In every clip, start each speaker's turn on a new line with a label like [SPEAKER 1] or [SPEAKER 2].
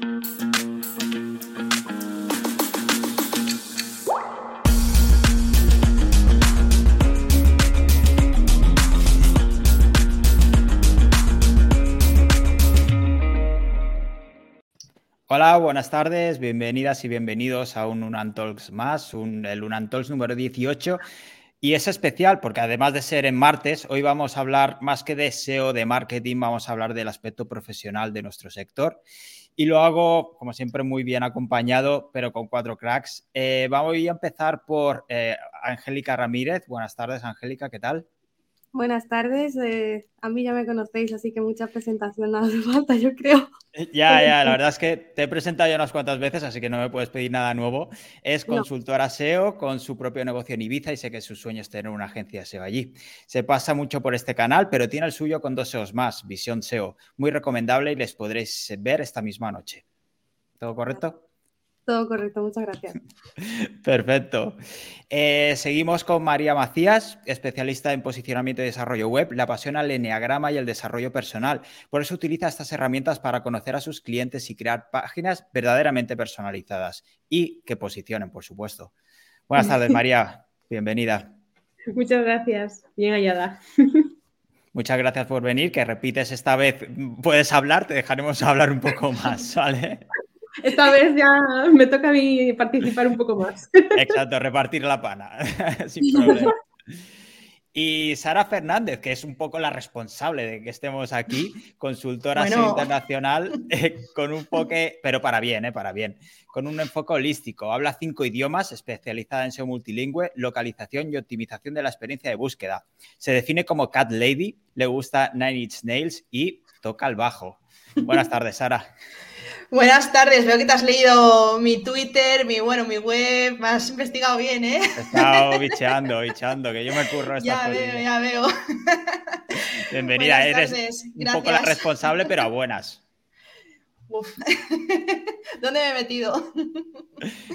[SPEAKER 1] Hola, buenas tardes, bienvenidas y bienvenidos a un Unan Talks más, el Unan Talks número 18. Y es especial porque además de ser en martes, hoy vamos a hablar más que de SEO, de marketing, vamos a hablar del aspecto profesional de nuestro sector. Y lo hago, como siempre, muy bien acompañado, pero con cuatro cracks. Eh, vamos a empezar por eh, Angélica Ramírez. Buenas tardes, Angélica, ¿qué tal?
[SPEAKER 2] Buenas tardes, eh, a mí ya me conocéis, así que mucha presentación no hace falta, yo creo.
[SPEAKER 1] Eh, ya, ya, la verdad es que te he presentado ya unas cuantas veces, así que no me puedes pedir nada nuevo. Es consultora SEO con su propio negocio en Ibiza y sé que su sueño es tener una agencia SEO allí. Se pasa mucho por este canal, pero tiene el suyo con dos SEOs más, Visión SEO. Muy recomendable y les podréis ver esta misma noche. ¿Todo correcto?
[SPEAKER 2] Todo correcto, muchas gracias.
[SPEAKER 1] Perfecto. Eh, seguimos con María Macías, especialista en posicionamiento y desarrollo web. Le apasiona el enneagrama y el desarrollo personal. Por eso utiliza estas herramientas para conocer a sus clientes y crear páginas verdaderamente personalizadas y que posicionen, por supuesto. Buenas tardes, María. Bienvenida.
[SPEAKER 3] Muchas gracias. Bien hallada.
[SPEAKER 1] Muchas gracias por venir, que repites esta vez, puedes hablar, te dejaremos hablar un poco más, ¿vale?
[SPEAKER 3] Esta vez ya me toca a mí participar un poco más.
[SPEAKER 1] Exacto, repartir la pana, sin problema. Y Sara Fernández, que es un poco la responsable de que estemos aquí, consultora internacional, eh, con un enfoque, pero para bien, eh, para bien, con un enfoque holístico. Habla cinco idiomas, especializada en SEO multilingüe, localización y optimización de la experiencia de búsqueda. Se define como Cat Lady, le gusta Nine Inch Nails y toca el bajo. Buenas tardes, Sara.
[SPEAKER 4] Buenas tardes, veo que te has leído mi Twitter, mi bueno, mi web, me has investigado bien, ¿eh?
[SPEAKER 1] He estado bicheando, bicheando, que yo me curro estas
[SPEAKER 4] Ya veo, ya veo.
[SPEAKER 1] Bienvenida, eres un poco la responsable, pero a buenas.
[SPEAKER 4] Uf. ¿Dónde me he metido?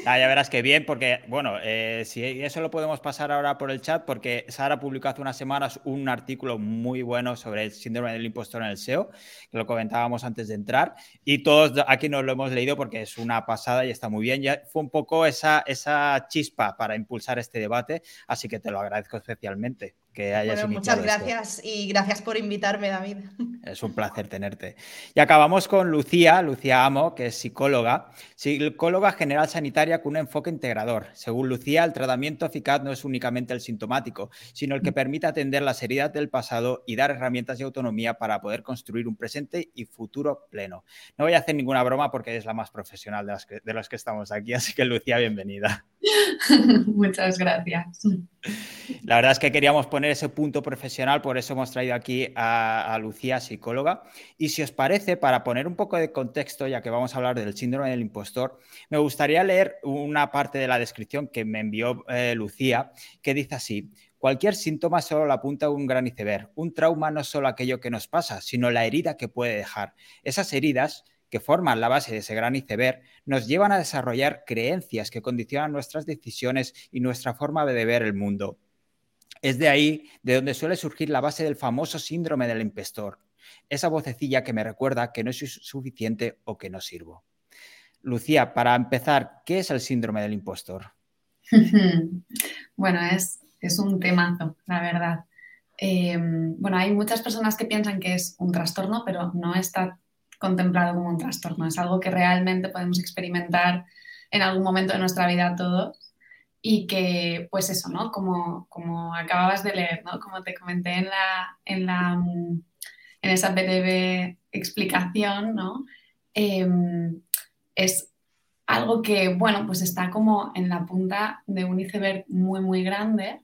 [SPEAKER 1] Ah, ya verás que bien, porque, bueno, eh, si eso lo podemos pasar ahora por el chat, porque Sara publicó hace unas semanas un artículo muy bueno sobre el síndrome del impostor en el SEO, que lo comentábamos antes de entrar, y todos aquí nos lo hemos leído porque es una pasada y está muy bien. Ya fue un poco esa, esa chispa para impulsar este debate, así que te lo agradezco especialmente que hayas
[SPEAKER 4] bueno, Muchas gracias y gracias por invitarme, David.
[SPEAKER 1] Es un placer tenerte. Y acabamos con Lucía, Lucía Amo, que es psicóloga, psicóloga general sanitaria con un enfoque integrador. Según Lucía, el tratamiento eficaz no es únicamente el sintomático, sino el que permite atender las heridas del pasado y dar herramientas y autonomía para poder construir un presente y futuro pleno. No voy a hacer ninguna broma porque es la más profesional de, las que, de los que estamos aquí, así que Lucía, bienvenida.
[SPEAKER 5] Muchas gracias.
[SPEAKER 1] La verdad es que queríamos poner ese punto profesional, por eso hemos traído aquí a, Lucía, psicóloga. Y si os parece, para poner un poco de contexto, ya que vamos a hablar del síndrome del impostor, me gustaría leer una parte de la descripción que me envió eh, Lucía, que dice así. Cualquier síntoma solo la apunta a un gran iceberg. Un trauma no es solo aquello que nos pasa, sino la herida que puede dejar. Esas heridas que forman la base de ese gran iceberg, nos llevan a desarrollar creencias que condicionan nuestras decisiones y nuestra forma de ver el mundo. Es de ahí de donde suele surgir la base del famoso síndrome del impostor, esa vocecilla que me recuerda que no soy suficiente o que no sirvo. Lucía, para empezar, ¿qué es el síndrome del impostor?
[SPEAKER 5] bueno, es, es, un temazo, la verdad. Eh, bueno, hay muchas personas que piensan que es un trastorno, pero no está contemplado como un trastorno. Es algo que realmente podemos experimentar en algún momento de nuestra vida todos y que, pues eso, ¿no? Como, como acababas de leer, ¿no? Como te comenté en, la, en, la, en esa breve explicación, ¿no? Em, es algo que, bueno, pues está como en la punta de un iceberg muy, muy grande,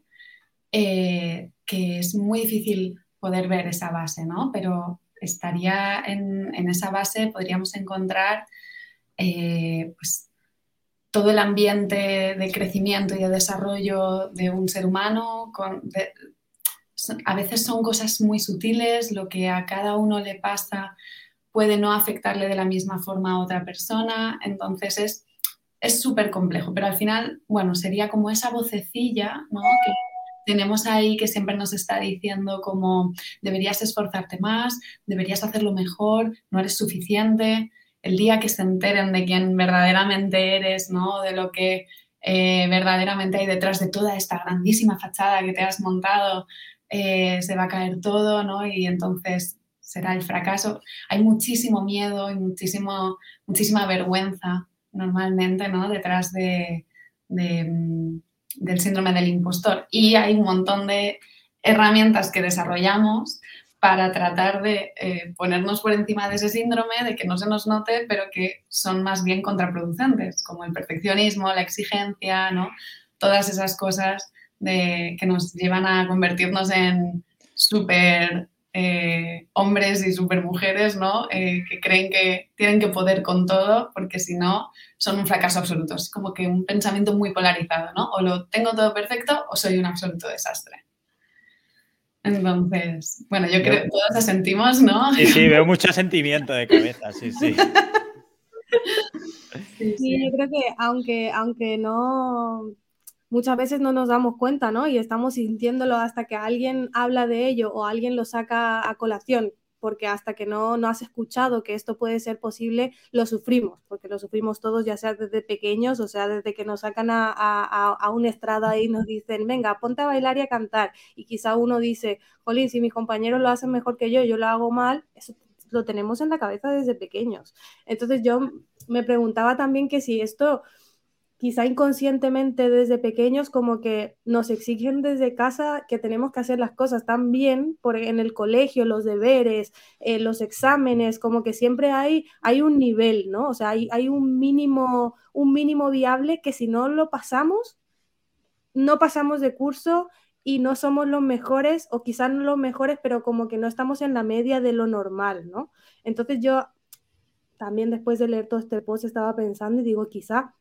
[SPEAKER 5] eh, que es muy difícil poder ver esa base, ¿no? Pero estaría en, esa base, podríamos encontrar eh, pues, todo el ambiente de crecimiento y de desarrollo de un ser humano. a veces son cosas muy sutiles, lo que a cada uno le pasa puede no afectarle de la misma forma a otra persona, entonces es súper complejo, pero al final, bueno, sería como esa vocecilla, ¿no? Tenemos ahí que siempre nos está diciendo como deberías esforzarte más, deberías hacerlo mejor, no eres suficiente. el día que se enteren de quién verdaderamente eres, ¿no? De lo que eh, verdaderamente hay detrás de toda esta grandísima fachada que te has montado, eh, se va a caer todo, ¿no? Y entonces será el fracaso. Hay muchísimo miedo y muchísimo, muchísima vergüenza normalmente, ¿no? Detrás de, mm, del síndrome del impostor. Y hay un montón de herramientas que desarrollamos para tratar de eh, ponernos por encima de ese síndrome, de que no se nos note, pero que son más bien contraproducentes, como el perfeccionismo, la exigencia, ¿no? Todas esas cosas de, que nos llevan a convertirnos en súper eh, hombres y súper mujeres, ¿no? Eh, que creen que tienen que poder con todo, porque si no, son un fracaso absoluto. Es como que un pensamiento muy polarizado, ¿no? O lo tengo todo perfecto o soy un absoluto desastre. Entonces, bueno, yo creo que todos sentimos, ¿no?
[SPEAKER 1] Sí, sí, veo mucho sentimiento de cabeza, sí, sí.
[SPEAKER 2] Sí, yo creo que aunque, aunque no, muchas veces no nos damos cuenta, ¿no? Y estamos sintiéndolo hasta que alguien habla de ello o alguien lo saca a colación porque hasta que no, no has escuchado que esto puede ser posible, lo sufrimos, porque lo sufrimos todos, ya sea desde pequeños, o sea, desde que nos sacan a, a, a un estrada y nos dicen, venga, ponte a bailar y a cantar, y quizá uno dice, jolín, si mis compañeros lo hacen mejor que yo, yo lo hago mal, eso lo tenemos en la cabeza desde pequeños. Entonces yo me preguntaba también que si esto quizá inconscientemente desde pequeños como que nos exigen desde casa que tenemos que hacer las cosas tan bien, por, en el colegio, los deberes, eh, los exámenes, como que siempre hay, hay un nivel, ¿no? O sea, hay, hay un, mínimo, un mínimo viable que si no lo pasamos, no pasamos de curso y no somos los mejores, o quizás no los mejores, pero como que no estamos en la media de lo normal, ¿no? Entonces yo también después de leer todo este post estaba pensando y digo, quizá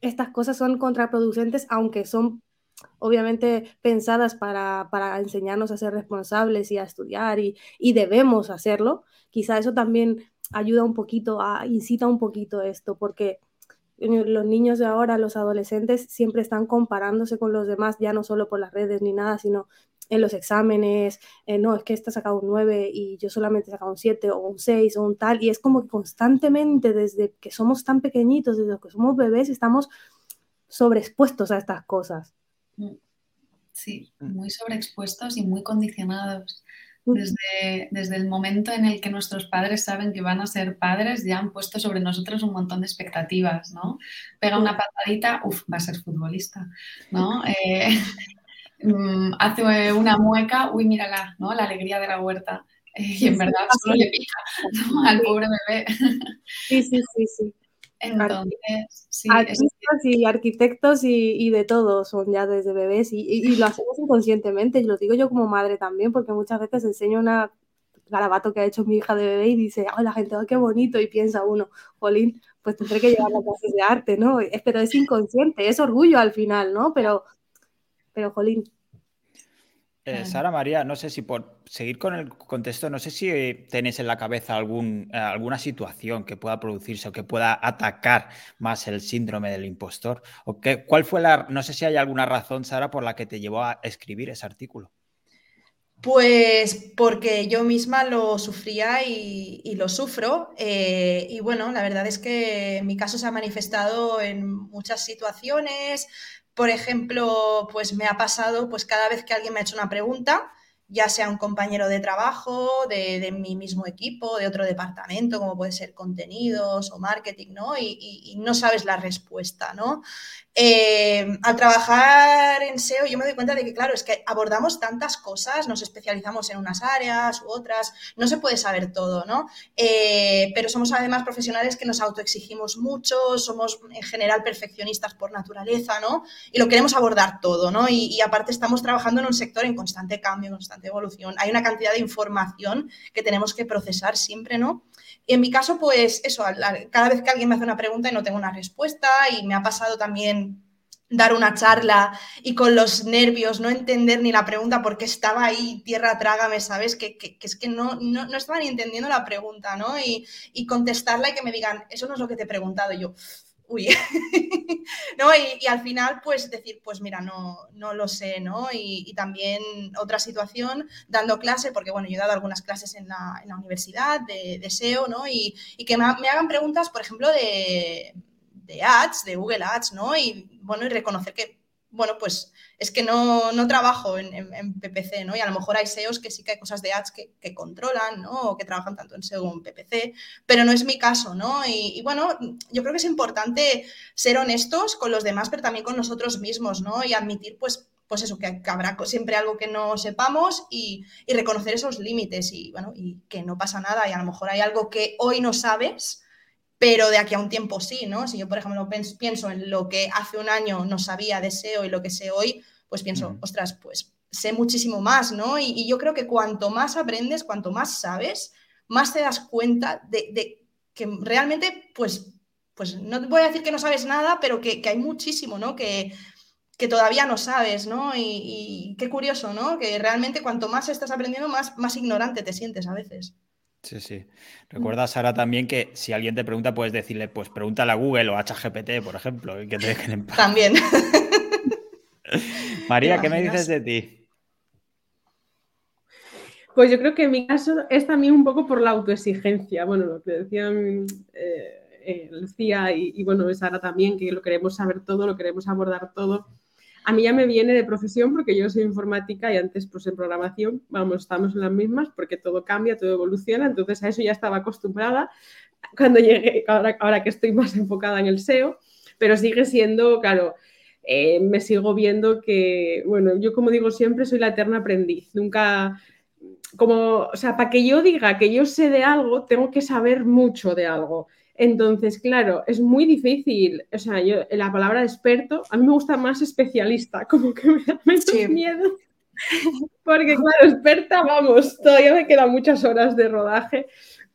[SPEAKER 2] estas cosas son contraproducentes, aunque son obviamente pensadas para, enseñarnos a ser responsables y a estudiar y, debemos hacerlo, quizá eso también ayuda un poquito, a, incita un poquito esto, porque los niños de ahora, los adolescentes, siempre están comparándose con los demás, ya no solo por las redes ni nada, sino en los exámenes, eh, no, es que ha sacado un 9 y yo solamente he sacado un 7 o un 6 o un tal, y es como que constantemente desde que somos tan pequeñitos, desde que somos bebés, estamos sobreexpuestos a estas cosas.
[SPEAKER 5] Sí, mm. muy sobreexpuestos y muy condicionados. Desde, desde, el momento en el que nuestros padres saben que van a ser padres, ya han puesto sobre nosotros un montón de expectativas, ¿no? Pega una patadita, uff, va a ser futbolista, ¿no? Eh, Mm, hace una mueca, uy, mírala, ¿no? La alegría de la huerta. Eh, y en verdad solo le pica al pobre bebé.
[SPEAKER 2] Sí, sí, sí, sí.
[SPEAKER 5] Entonces, sí.
[SPEAKER 2] Artistas y arquitectos y, de todo son ya desde bebés y, lo hacemos inconscientemente, y lo digo yo como madre también, porque muchas veces enseño una garabato que ha hecho mi hija de bebé y dice, oh, la gente, oh, qué bonito, y piensa uno, Jolín, pues tendré que llevar a clases de arte, ¿no? Pero es inconsciente, es orgullo al final, ¿no? Pero pero jolín.
[SPEAKER 1] Eh, Sara María, no sé si por seguir con el contexto, no sé si tenéis en la cabeza algún, eh, alguna situación que pueda producirse o que pueda atacar más el síndrome del impostor. O qué, ¿Cuál fue la, no sé si hay alguna razón, Sara, por la que te llevó a escribir ese artículo?
[SPEAKER 4] Pues porque yo misma lo sufría y, lo sufro. Eh, y bueno, la verdad es que mi caso se ha manifestado en muchas situaciones, por ejemplo, pues me ha pasado, pues cada vez que alguien me ha hecho una pregunta, ya sea un compañero de trabajo, de, mi mismo equipo, de otro departamento, como puede ser contenidos o marketing, ¿no? Y, y no sabes la respuesta, ¿no? Eh, al trabajar en SEO yo me doy cuenta de que, claro, es que abordamos tantas cosas, nos especializamos en unas áreas u otras, no se puede saber todo, ¿no? Eh, pero somos además profesionales que nos autoexigimos mucho, somos en general perfeccionistas por naturaleza, ¿no? Y lo queremos abordar todo, ¿no? Y, y aparte estamos trabajando en un sector en constante cambio, en constante evolución. Hay una cantidad de información que tenemos que procesar siempre, ¿no? Y en mi caso, pues eso, cada vez que alguien me hace una pregunta y no tengo una respuesta, y me ha pasado también dar una charla y con los nervios no entender ni la pregunta porque estaba ahí, tierra trágame, ¿sabes? Que, es que no, no, estaba ni entendiendo la pregunta, ¿no? Y, y, contestarla y que me digan, eso no es lo que te he preguntado. yo, uy, ¿no? Y, al final, pues decir, pues mira, no, no lo sé, ¿no? Y, también otra situación, dando clase, porque bueno, yo he dado algunas clases en la, universidad de, de, SEO, ¿no? Y, que me, hagan preguntas, por ejemplo, de, de ads, de Google Ads, ¿no? Y bueno, y reconocer que, bueno, pues es que no, no trabajo en, PPC, ¿no? Y a lo mejor hay SEOs que sí que hay cosas de ads que, controlan, ¿no? O que trabajan tanto en SEO en PPC, pero no es mi caso, ¿no? Y, bueno, yo creo que es importante ser honestos con los demás, pero también con nosotros mismos, ¿no? Y admitir, pues, pues eso, que, habrá siempre algo que no sepamos y, y reconocer esos límites y, bueno, y que no pasa nada y a lo mejor hay algo que hoy no sabes, pero de aquí a un tiempo sí, ¿no? Si yo, por ejemplo, pienso en lo que hace un año no sabía de SEO y lo que sé hoy, pues pienso, ostras, pues sé muchísimo más, ¿no? Y, yo creo que cuanto más aprendes, cuanto más sabes, más te das cuenta de, que realmente, pues, pues no voy a decir que no sabes nada, pero que, hay muchísimo, ¿no? Que, que todavía no sabes, ¿no? Y, y, qué curioso, ¿no? Que realmente cuanto más estás aprendiendo, más, más ignorante te sientes a veces.
[SPEAKER 1] Sí, sí. Recuerda, Sara, también que si alguien te pregunta, puedes decirle, pues pregúntale a Google o a ChatGPT, por ejemplo, que te dejen en paz.
[SPEAKER 4] También.
[SPEAKER 1] María, ¿qué me dices de ti?
[SPEAKER 3] Pues yo creo que en mi caso es también un poco por la autoexigencia. Bueno, lo que decían eh, eh, Lucía y, y, bueno, Sara también, que lo queremos saber todo, lo queremos abordar todo. A mí ya me viene de profesión porque yo soy informática y antes pues en programación, vamos, estamos en las mismas porque todo cambia, todo evoluciona, entonces a eso ya estaba acostumbrada cuando llegué, ahora, que estoy más enfocada en el SEO, pero sigue siendo, claro, eh, me sigo viendo que, bueno, yo como digo siempre soy la eterna aprendiz, nunca, como, o sea, para que yo diga que yo sé de algo, tengo que saber mucho de algo. Entonces, claro, es muy difícil. O sea, yo, la palabra experto, a mí me gusta más especialista, como que me da menos miedo. Porque, claro, experta, vamos, todavía me quedan muchas horas de rodaje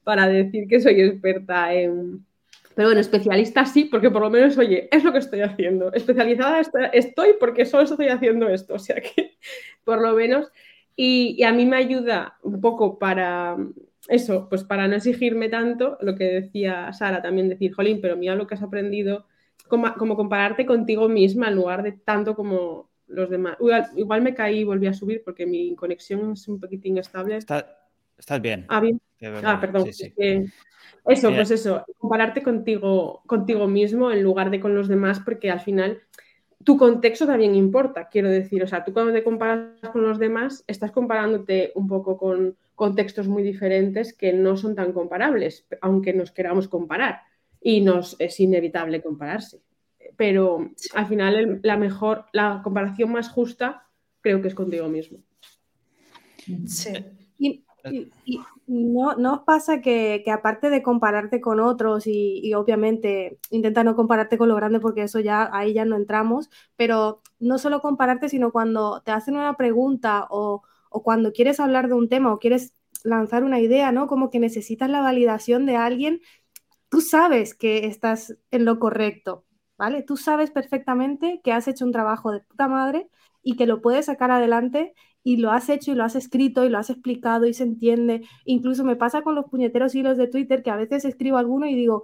[SPEAKER 3] para decir que soy experta en. Pero bueno, especialista sí, porque por lo menos, oye, es lo que estoy haciendo. Especializada estoy porque solo estoy haciendo esto. O sea que, por lo menos. y a mí me ayuda un poco para eso, pues para no exigirme tanto, lo que decía Sara también, decir, jolín, pero mira lo que has aprendido, como, compararte contigo misma en lugar de tanto como los demás. Igual, me caí y volví a subir porque mi conexión es un poquitín estable.
[SPEAKER 1] estás bien.
[SPEAKER 3] Ah, bien. Ah, perdón. eso, pues eso, compararte contigo, contigo mismo en lugar de con los demás, porque al final tu contexto también importa, quiero decir. O sea, tú cuando te comparas con los demás, estás comparándote un poco con contextos muy diferentes que no son tan comparables, aunque nos queramos comparar. Y nos es inevitable compararse. Pero al final la mejor, la comparación más justa creo que es contigo mismo.
[SPEAKER 2] Sí. Y, no, no, os pasa que, aparte de compararte con otros y, obviamente intenta no compararte con lo grande porque eso ya ahí ya no entramos, pero no solo compararte, sino cuando te hacen una pregunta o, o cuando quieres hablar de un tema o quieres lanzar una idea, ¿no? Como que necesitas la validación de alguien, tú sabes que estás en lo correcto, ¿vale? Tú sabes perfectamente que has hecho un trabajo de puta madre y que lo puedes sacar adelante y lo has hecho y lo has escrito y lo has explicado y se entiende. Incluso me pasa con los puñeteros hilos de Twitter que a veces escribo alguno y digo,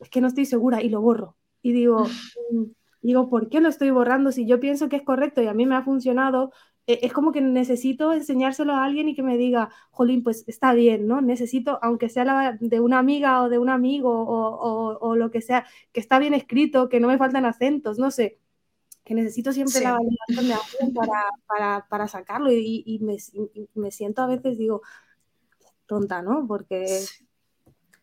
[SPEAKER 2] es que no estoy segura y lo borro. Y digo, mm, digo, ¿por qué lo estoy borrando si yo pienso que es correcto y a mí me ha funcionado? E, es como que necesito enseñárselo a alguien y que me diga, jolín, pues está bien, ¿no? Necesito, aunque sea la, de una amiga o de un amigo o, o, lo que sea, que está bien escrito, que no me faltan acentos, no sé que necesito siempre la validación de alguien para, para, para sacarlo y, y, me, me, siento a veces, digo, tonta, ¿no? Porque...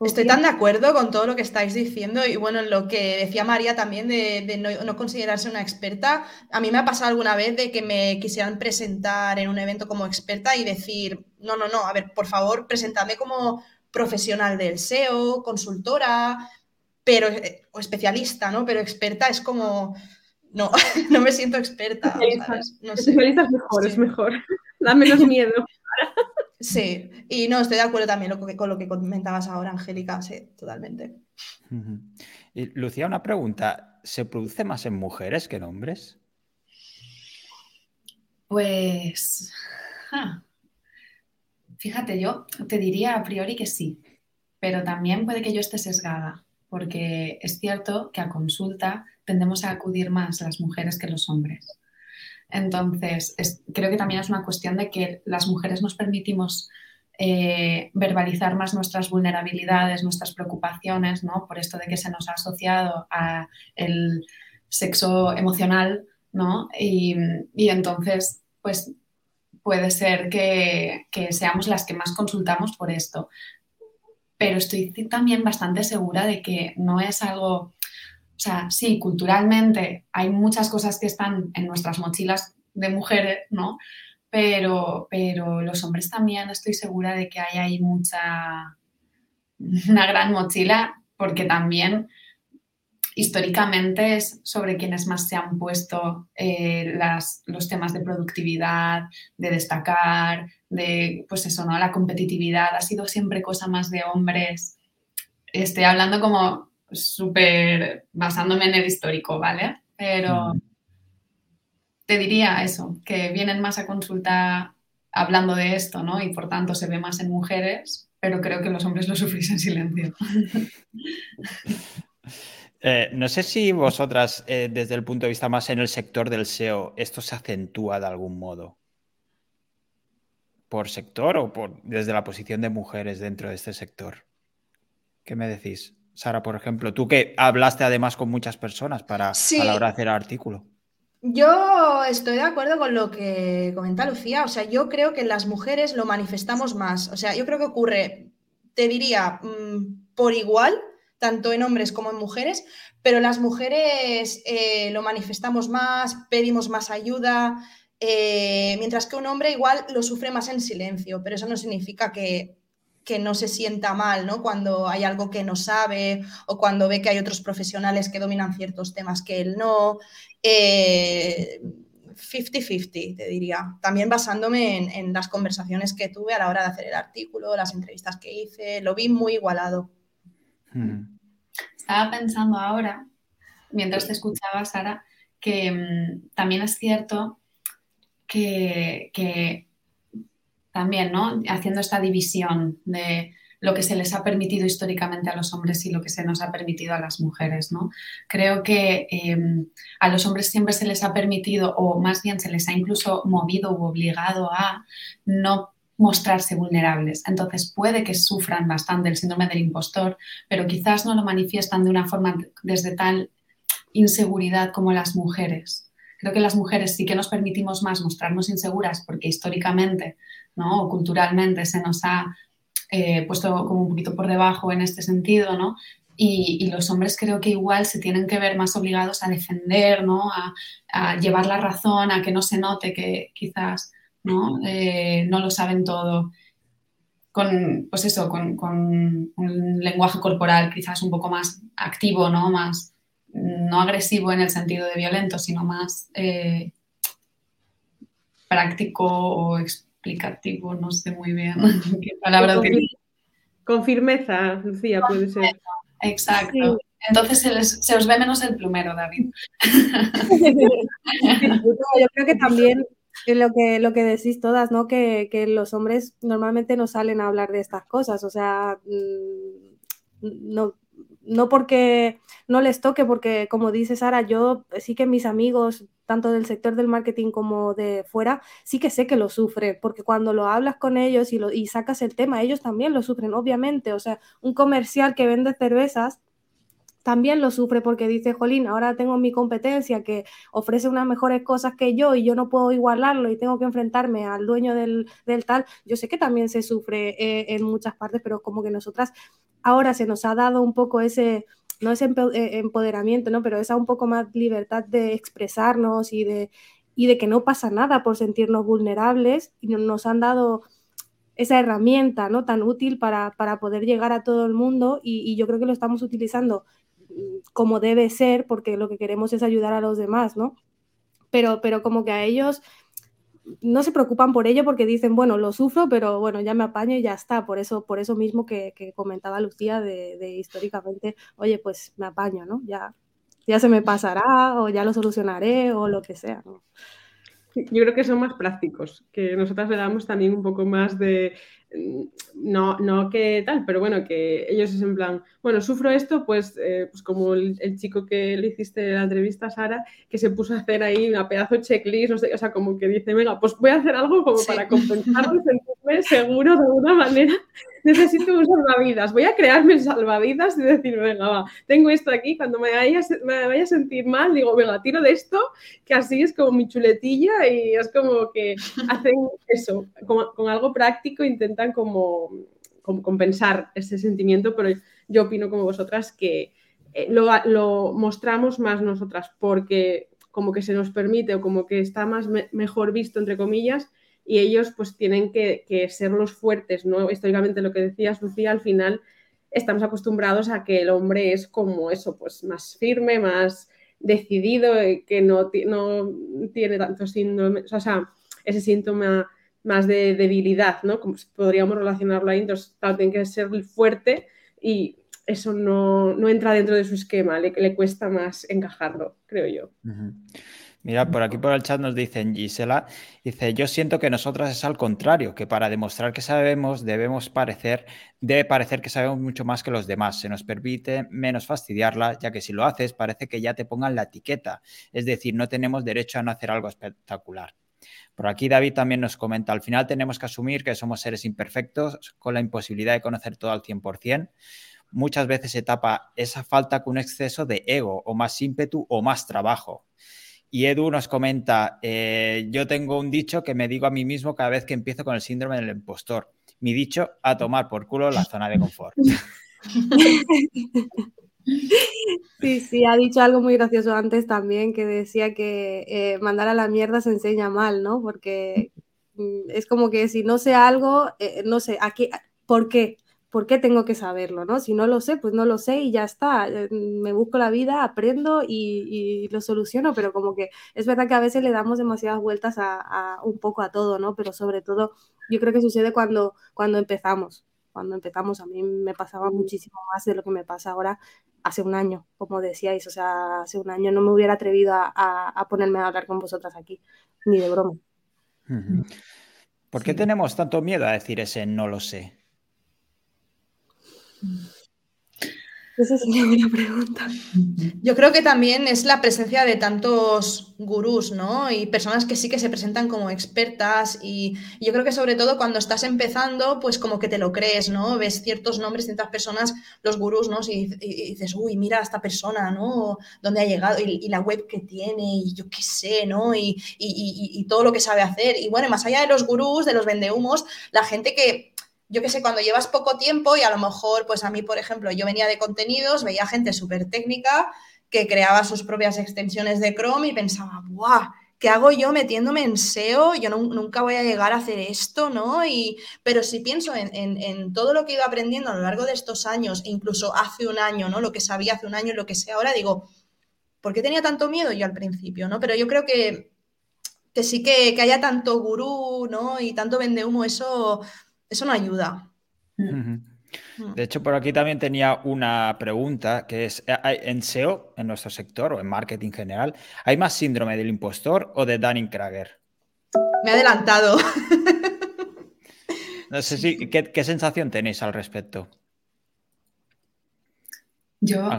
[SPEAKER 4] Estoy tan de acuerdo con todo lo que estáis diciendo y bueno, lo que decía María también de, de no, no, considerarse una experta, a mí me ha pasado alguna vez de que me quisieran presentar en un evento como experta y decir, no, no, no, a ver, por favor, presentadme como profesional del SEO, consultora, pero, eh, o especialista, ¿no? Pero experta es como, no, no me siento experta.
[SPEAKER 3] No sé. es mejor, es mejor. Da menos miedo.
[SPEAKER 4] Sí, y no, estoy de acuerdo también con lo que comentabas ahora, Angélica, sí, totalmente.
[SPEAKER 1] y, Lucía, una pregunta. ¿Se produce más en mujeres que en hombres?
[SPEAKER 5] Pues. Fíjate, yo te diría a priori que sí, pero también puede que yo esté sesgada porque es cierto que a consulta tendemos a acudir más las mujeres que los hombres. Entonces, creo que también es una cuestión de que las mujeres nos permitimos eh, verbalizar más nuestras vulnerabilidades, nuestras preocupaciones, ¿no? Por esto de que se nos ha asociado a el sexo emocional, ¿no? Y, entonces, pues puede ser que, seamos las que más consultamos por esto. Pero estoy también bastante segura de que no es algo, sea, sí, culturalmente hay muchas cosas que están en nuestras mochilas de mujeres, ¿no? Pero, pero los hombres también estoy segura de que hay ahí mucha, una gran mochila, porque también históricamente es sobre quienes más se han puesto eh, los temas de productividad, de destacar, de, pues eso, ¿no? La competitividad ha sido siempre cosa más de hombres. Estoy hablando como súper basándome en el histórico, ¿vale? Pero te diría eso, que vienen más a consulta hablando de esto, ¿no? Y por tanto se ve más en mujeres, pero creo que los hombres lo sufrís en silencio.
[SPEAKER 1] Eh, no sé si vosotras, eh, desde el punto de vista más en el sector del SEO, esto se acentúa de algún modo. ¿Por sector o por, desde la posición de mujeres dentro de este sector? ¿Qué me decís? Sara, por ejemplo, tú que hablaste además con muchas personas para a la hora de hacer el artículo.
[SPEAKER 4] Yo estoy de acuerdo con lo que comenta Lucía. O sea, yo creo que las mujeres lo manifestamos más. O sea, yo creo que ocurre, te diría, mm, por igual tanto en hombres como en mujeres, pero las mujeres eh, lo manifestamos más, pedimos más ayuda, eh, mientras que un hombre igual lo sufre más en silencio, pero eso no significa que, no se sienta mal, ¿no? Cuando hay algo que no sabe o cuando ve que hay otros profesionales que dominan ciertos temas que él no. 50-50, eh, te diría. También basándome en, las conversaciones que tuve a la hora de hacer el artículo, las entrevistas que hice, lo vi muy igualado.
[SPEAKER 5] Hmm. Estaba pensando ahora, mientras te escuchaba, Sara, que mm, también es cierto que, también, ¿no? Haciendo esta división de lo que se les ha permitido históricamente a los hombres y lo que se nos ha permitido a las mujeres, ¿no? Creo que em, a los hombres siempre se les ha permitido, o más bien se les ha incluso movido u obligado a no mostrarse vulnerables. Entonces puede que sufran bastante el síndrome del impostor, pero quizás no lo manifiestan de una forma desde tal inseguridad como las mujeres. Creo que las mujeres sí que nos permitimos más mostrarnos inseguras porque históricamente ¿no? o culturalmente se nos ha eh, puesto como un poquito por debajo en este sentido, ¿no? Y, los hombres creo que igual se tienen que ver más obligados a defender, ¿no? A, llevar la razón, a que no se note que quizás ¿no? Eh, no lo saben todo. Con, pues eso, con, un lenguaje corporal quizás un poco más activo, ¿no? Más, no agresivo en el sentido de violento, sino más eh, práctico o explicativo, no sé muy bien qué palabra
[SPEAKER 3] con, con firmeza, Lucía, puede ser.
[SPEAKER 5] Exacto. Entonces se, se, os ve menos el plumero, David.
[SPEAKER 2] Yo creo que también lo que, lo que decís todas, ¿no? Que, los hombres normalmente no salen a hablar de estas cosas, o sea, mm, no, no porque no les toque, porque como dice Sara, yo sí que mis amigos, tanto del sector del marketing como de fuera, sí que sé que lo sufren, porque cuando lo hablas con ellos y, lo, sacas el tema, ellos también lo sufren, obviamente, o sea, un comercial que vende cervezas también lo sufre porque dice, Jolín, ahora tengo mi competencia que ofrece unas mejores cosas que yo y yo no puedo igualarlo y tengo que enfrentarme al dueño del, tal. Yo sé que también se sufre eh, en muchas partes, pero como que nosotras ahora se nos ha dado un poco ese, no ese eh, empoderamiento, ¿no? pero esa un poco más libertad de expresarnos y de, y de que no pasa nada por sentirnos vulnerables y nos han dado esa herramienta ¿no? tan útil para, para poder llegar a todo el mundo y, yo creo que lo estamos utilizando como debe ser, porque lo que queremos es ayudar a los demás, ¿no? Pero, pero como que a ellos no se preocupan por ello porque dicen, bueno, lo sufro, pero bueno, ya me apaño y ya está. Por eso, por eso mismo que, comentaba Lucía de, históricamente, oye, pues me apaño, ¿no? Ya, ya se me pasará o ya lo solucionaré o lo que sea.
[SPEAKER 3] Yo creo que son más prácticos, que nosotras le damos también un poco más de, no, no que tal, pero bueno, que ellos es en plan, bueno, sufro esto, pues, eh, pues como el, chico que le hiciste la entrevista a Sara, que se puso a hacer ahí una pedazo de checklist, o sea, como que dice, venga, pues voy a hacer algo como para compensarlo, sentirme seguro de alguna manera. Necesito un salvavidas, voy a crearme el salvavidas y decir, venga, va, tengo esto aquí, cuando me vaya, me vaya a sentir mal, digo, venga, tiro de esto, que así es como mi chuletilla y es como que hacen eso, con, algo práctico como, compensar ese sentimiento, pero yo opino como vosotras que eh, lo, mostramos más nosotras porque como que se nos permite o como que está más mejor visto, entre comillas, y ellos pues tienen que, ser los fuertes, ¿no? Históricamente lo que decías, Lucía, al final estamos acostumbrados a que el hombre es como eso, pues más firme, más decidido, que no, no tiene tanto síndrome, o sea, ese síntoma más de debilidad, ¿no? Como podríamos relacionarlo ahí, entonces tiene que ser fuerte y eso no, entra dentro de su esquema, le, le cuesta más encajarlo, creo yo.
[SPEAKER 1] Mira, por aquí por el chat nos dicen Gisela, dice, yo siento que nosotras es al contrario, que para demostrar que sabemos debemos parecer, debe parecer que sabemos mucho más que los demás. Se nos permite menos fastidiarla, ya que si lo haces parece que ya te pongan la etiqueta. Es decir, no tenemos derecho a no hacer algo espectacular. Por aquí David también nos comenta, al final tenemos que asumir que somos seres imperfectos con la imposibilidad de conocer todo al 100%. Muchas veces se tapa esa falta con un exceso de ego o más ímpetu o más trabajo. Y Edu nos comenta, eh, yo tengo un dicho que me digo a mí mismo cada vez que empiezo con el síndrome del impostor. Mi dicho, a tomar por culo la zona de confort.
[SPEAKER 2] Sí, sí, ha dicho algo muy gracioso antes también, que decía que eh, mandar a la mierda se enseña mal, ¿no? Porque mm, es como que si no sé algo, eh, no sé, aquí, ¿por qué? ¿por qué tengo que saberlo? ¿no? Si no lo sé, pues no lo sé y ya está. Eh, me busco la vida, aprendo y, lo soluciono, pero como que es verdad que a veces le damos demasiadas vueltas a, un poco a todo, ¿no? Pero sobre todo yo creo que sucede cuando, cuando empezamos. Cuando empezamos a mí me pasaba muchísimo más de lo que me pasa ahora hace un año, como decíais. O sea, hace un año no me hubiera atrevido a, ponerme a hablar con vosotras aquí, ni de broma.
[SPEAKER 1] ¿Por qué tenemos tanto miedo a decir ese no lo sé?
[SPEAKER 2] Esa es una buena pregunta.
[SPEAKER 4] Yo creo que también es la presencia de tantos gurús, ¿no? Y personas que sí que se presentan como expertas y, yo creo que sobre todo cuando estás empezando, pues como que te lo crees, ¿no? Ves ciertos nombres, ciertas personas, los gurús, ¿no? Y, dices, uy, mira a esta persona, ¿no? ¿Dónde ha llegado? Y, la web que tiene, y yo qué sé, ¿no? Y, y todo lo que sabe hacer. Y bueno, más allá de los gurús, de los vendehumos, la gente que yo qué sé, cuando llevas poco tiempo y a lo mejor, pues a mí, por ejemplo, yo venía de contenidos, veía gente súper técnica que creaba sus propias extensiones de Chrome y pensaba, ¡buah! ¿Qué hago yo metiéndome en SEO? Yo nunca voy a llegar a hacer esto, ¿no? Y, pero si pienso en, todo lo que he ido aprendiendo a lo largo de estos años, incluso hace un año, ¿no? Lo que sabía hace un año y lo que sé ahora, digo, ¿por qué tenía tanto miedo yo al principio, ¿no? Pero yo creo que, que sí que, que haya tanto gurú, ¿no? Y tanto vende humo, eso eso no ayuda.
[SPEAKER 1] Mm. De hecho, por aquí también tenía una pregunta que es, ¿en SEO, en nuestro sector o en marketing general, hay más síndrome del impostor o de Dunning-Krager?
[SPEAKER 4] Me he adelantado.
[SPEAKER 1] No sé si, ¿qué, sensación tenéis al respecto?
[SPEAKER 5] Yo,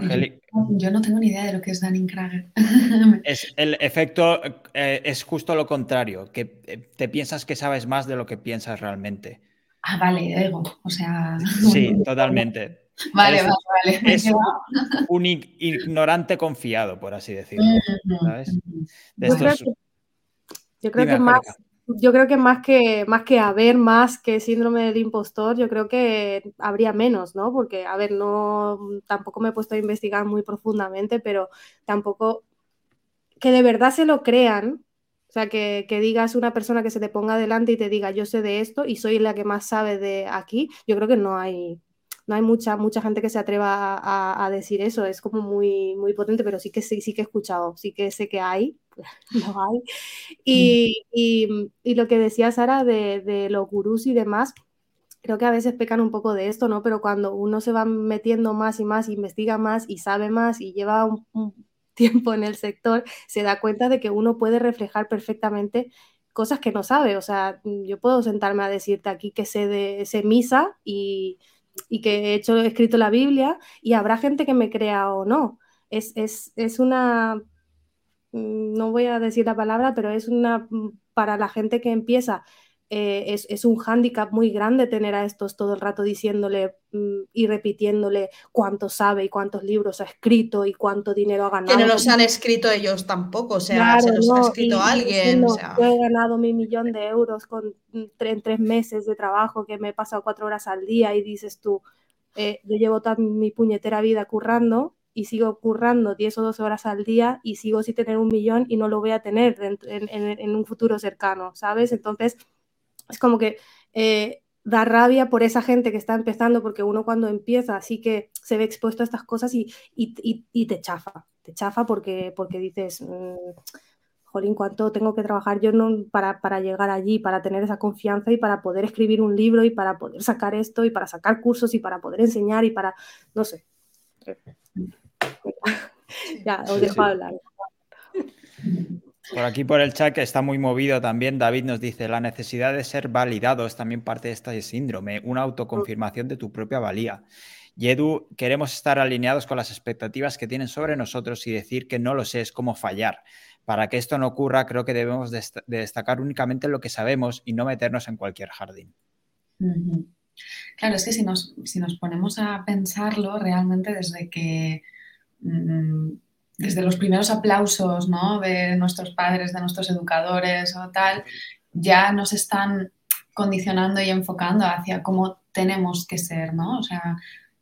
[SPEAKER 5] yo, no tengo ni idea de lo que es Dunning-Krager.
[SPEAKER 1] Es, el efecto eh, es justo lo contrario, que eh, te piensas que sabes más de lo que piensas realmente.
[SPEAKER 5] Ah, vale, ego. O sea.
[SPEAKER 1] Sí, totalmente.
[SPEAKER 5] Vale, vale, vale.
[SPEAKER 1] Es un ignorante confiado, por así decirlo. ¿sabes?
[SPEAKER 2] yo, creo que, más. Yo creo que más que más que haber más que síndrome del impostor, yo creo que habría menos, ¿no? Porque, a ver, no tampoco me he puesto a investigar muy profundamente, pero tampoco que de verdad se lo crean, o sea, que, digas una persona que se te ponga delante y te diga, yo sé de esto y soy la que más sabe de aquí, yo creo que no hay, no hay mucha, mucha gente que se atreva a, decir eso, es como muy, muy potente, pero sí que sí, sí que he escuchado, sí que sé que hay, lo hay. Y, y, lo que decía Sara de, de, los gurús y demás, creo que a veces pecan un poco de esto, ¿no? Pero cuando uno se va metiendo más y más, investiga más y sabe más y lleva un tiempo en el sector, se da cuenta de que uno puede reflejar perfectamente cosas que no sabe. O sea, yo puedo sentarme a decirte aquí que sé de sé misa y, y que he hecho, he escrito la Biblia y habrá gente que me crea o no. Es, es, es una, mm, no voy a decir la palabra, pero es una, mm, para la gente que empieza, eh, es, un hándicap muy grande tener a estos todo el rato diciéndole mm, y repitiéndole cuánto sabe y cuántos libros ha escrito y cuánto dinero ha ganado.
[SPEAKER 4] Que no los han escrito ellos tampoco, o sea, se los ha escrito alguien.
[SPEAKER 2] Yo he ganado mi millón de euros con, mm, en tres meses de trabajo que me he pasado cuatro horas al día y dices tú, eh, yo llevo toda mi puñetera vida currando y sigo currando 10 o 12 horas al día y sigo sin tener un millón y no lo voy a tener en, en un futuro cercano, ¿sabes? Entonces es como que eh, da rabia por esa gente que está empezando, porque uno cuando empieza sí que se ve expuesto a estas cosas y, te chafa, te chafa porque, porque dices, mm, jolín, ¿cuánto tengo que trabajar yo no, para, para, llegar allí, para tener esa confianza y para poder escribir un libro y para poder sacar esto y para sacar cursos y para poder enseñar y para, no sé. ya, os dejo hablar.
[SPEAKER 1] Por aquí por el chat que está muy movido también, David nos dice, la necesidad de ser validado es también parte de este síndrome, una autoconfirmación de tu propia valía. Y Edu, queremos estar alineados con las expectativas que tienen sobre nosotros y decir que no lo sé es como fallar. Para que esto no ocurra, creo que debemos de destacar únicamente lo que sabemos y no meternos en cualquier jardín.
[SPEAKER 5] Claro, es que si nos, si nos ponemos a pensarlo realmente desde que... Mm, desde los primeros aplausos ¿no? de nuestros padres, de nuestros educadores o tal, ya nos están condicionando y enfocando hacia cómo tenemos que ser, ¿no? O sea,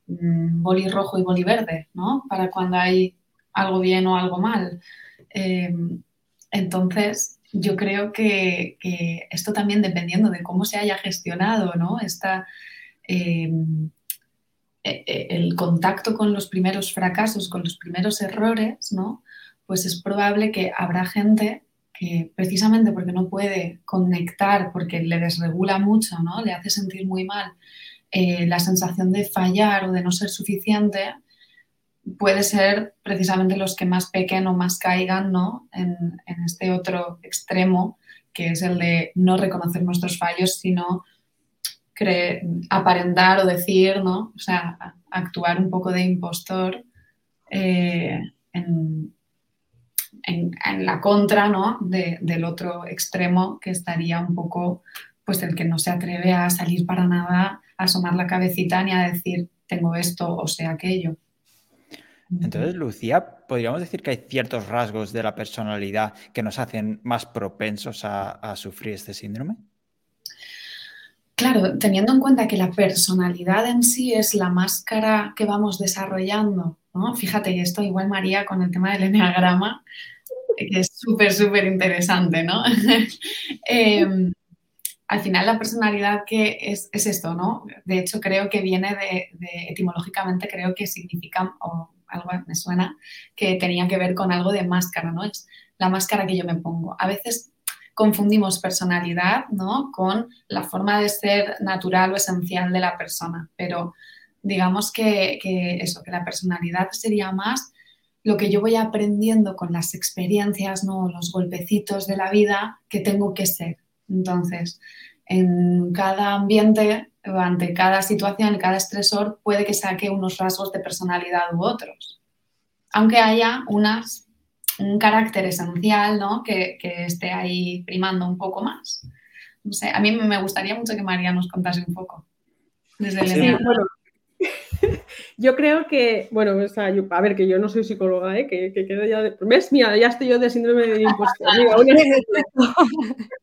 [SPEAKER 5] mm, boli rojo y boli verde, ¿no? Para cuando hay algo bien o algo mal. Em, entonces, yo creo que, esto también dependiendo de cómo se haya gestionado, ¿no? Esta, em, el contacto con los primeros fracasos, con los primeros errores, ¿no? Pues es probable que habrá gente que precisamente porque no puede conectar, porque le desregula mucho, ¿no? Le hace sentir muy mal eh, la sensación de fallar o de no ser suficiente, puede ser precisamente los que más pequen o más caigan, ¿no? En este otro extremo, que es el de no reconocer nuestros fallos, sino aparentar o decir, ¿no? O sea, actuar un poco de impostor eh, en, la contra, ¿no? del otro extremo que estaría un poco, pues el que no se atreve a salir para nada, a asomar la cabecita ni a decir, tengo esto o sea aquello.
[SPEAKER 1] Entonces, Lucía, podríamos decir que hay ciertos rasgos de la personalidad que nos hacen más propensos a sufrir este síndrome.
[SPEAKER 5] Claro, teniendo en cuenta que la personalidad en sí es la máscara que vamos desarrollando, ¿no? Fíjate, y esto igual María con el tema del enneagrama, que es súper, súper interesante, ¿no? Em, al final la personalidad que es, esto, ¿no? De hecho, creo que viene de, etimológicamente, creo que significa, o algo me suena, que tenía que ver con algo de máscara, ¿no? Es la máscara que yo me pongo. A veces confundimos personalidad ¿no? con la forma de ser natural o esencial de la persona, pero digamos que, eso, que la personalidad sería más lo que yo voy aprendiendo con las experiencias, ¿no? los golpecitos de la vida que tengo que ser. Entonces, en cada ambiente, ante cada situación, cada estresor, puede que saque unos rasgos de personalidad u otros. Aunque haya unas un carácter esencial, ¿no? Que, esté ahí primando un poco más. No sé, a mí me gustaría mucho que María nos contase un poco. Desde el
[SPEAKER 3] yo creo que, bueno, a ver, que yo no soy psicóloga, ¿eh? que, que quedo ya de... ¿Ves? Mira, ya estoy yo de síndrome de impostor.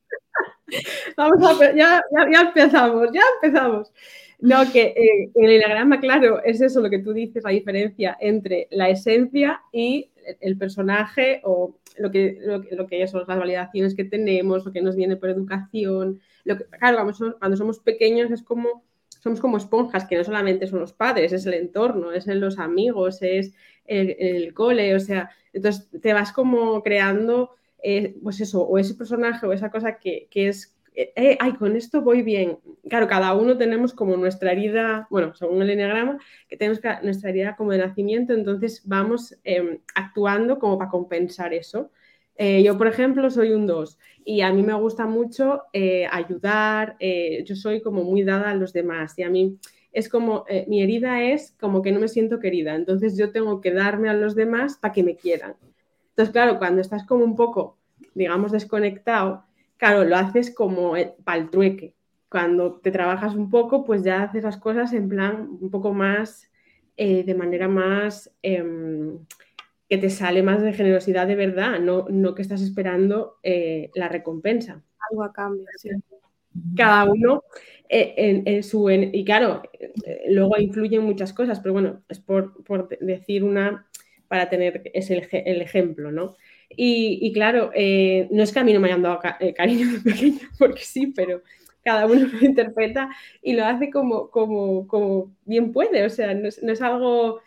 [SPEAKER 3] Vamos a ver, ya, ya, empezamos, ya empezamos. No, que eh, el enneagrama, claro, es eso lo que tú dices, la diferencia entre la esencia y el personaje o lo que, lo, que son las validaciones que tenemos, lo que nos viene por educación. Lo que, claro, cuando somos pequeños es como, somos como esponjas, que no solamente son los padres, es el entorno, es los amigos, es el, cole, o sea, entonces te vas como creando, eh, pues eso, o ese personaje o esa cosa que, que es eh, eh, ay, con esto voy bien. Claro, cada uno tenemos como nuestra herida, bueno, según el enneagrama, que tenemos nuestra herida como de nacimiento, entonces vamos em, actuando como para compensar eso. Eh, yo, por ejemplo, soy un 2 y a mí me gusta mucho eh, ayudar, yo soy como muy dada a los demás y a mí es como, mi herida es como que no me siento querida, entonces yo tengo que darme a los demás para que me quieran. Entonces, claro, cuando estás como un poco, digamos, desconectado, claro, lo haces como para el trueque. Cuando te trabajas un poco, pues ya haces las cosas en plan un poco más, eh, de manera más, em, que te sale más de generosidad de verdad, no, no que estás esperando eh, la recompensa.
[SPEAKER 2] Algo a cambio, sí.
[SPEAKER 3] Cada uno eh, en, su... y claro, luego influyen muchas cosas, pero bueno, es por, por decir una para tener ese el ejemplo, ¿no? Y, claro, eh, no es que a mí no me hayan dado eh, cariño de pequeño, porque sí, pero cada uno lo interpreta y lo hace como, como, como bien puede, o sea, no es, algo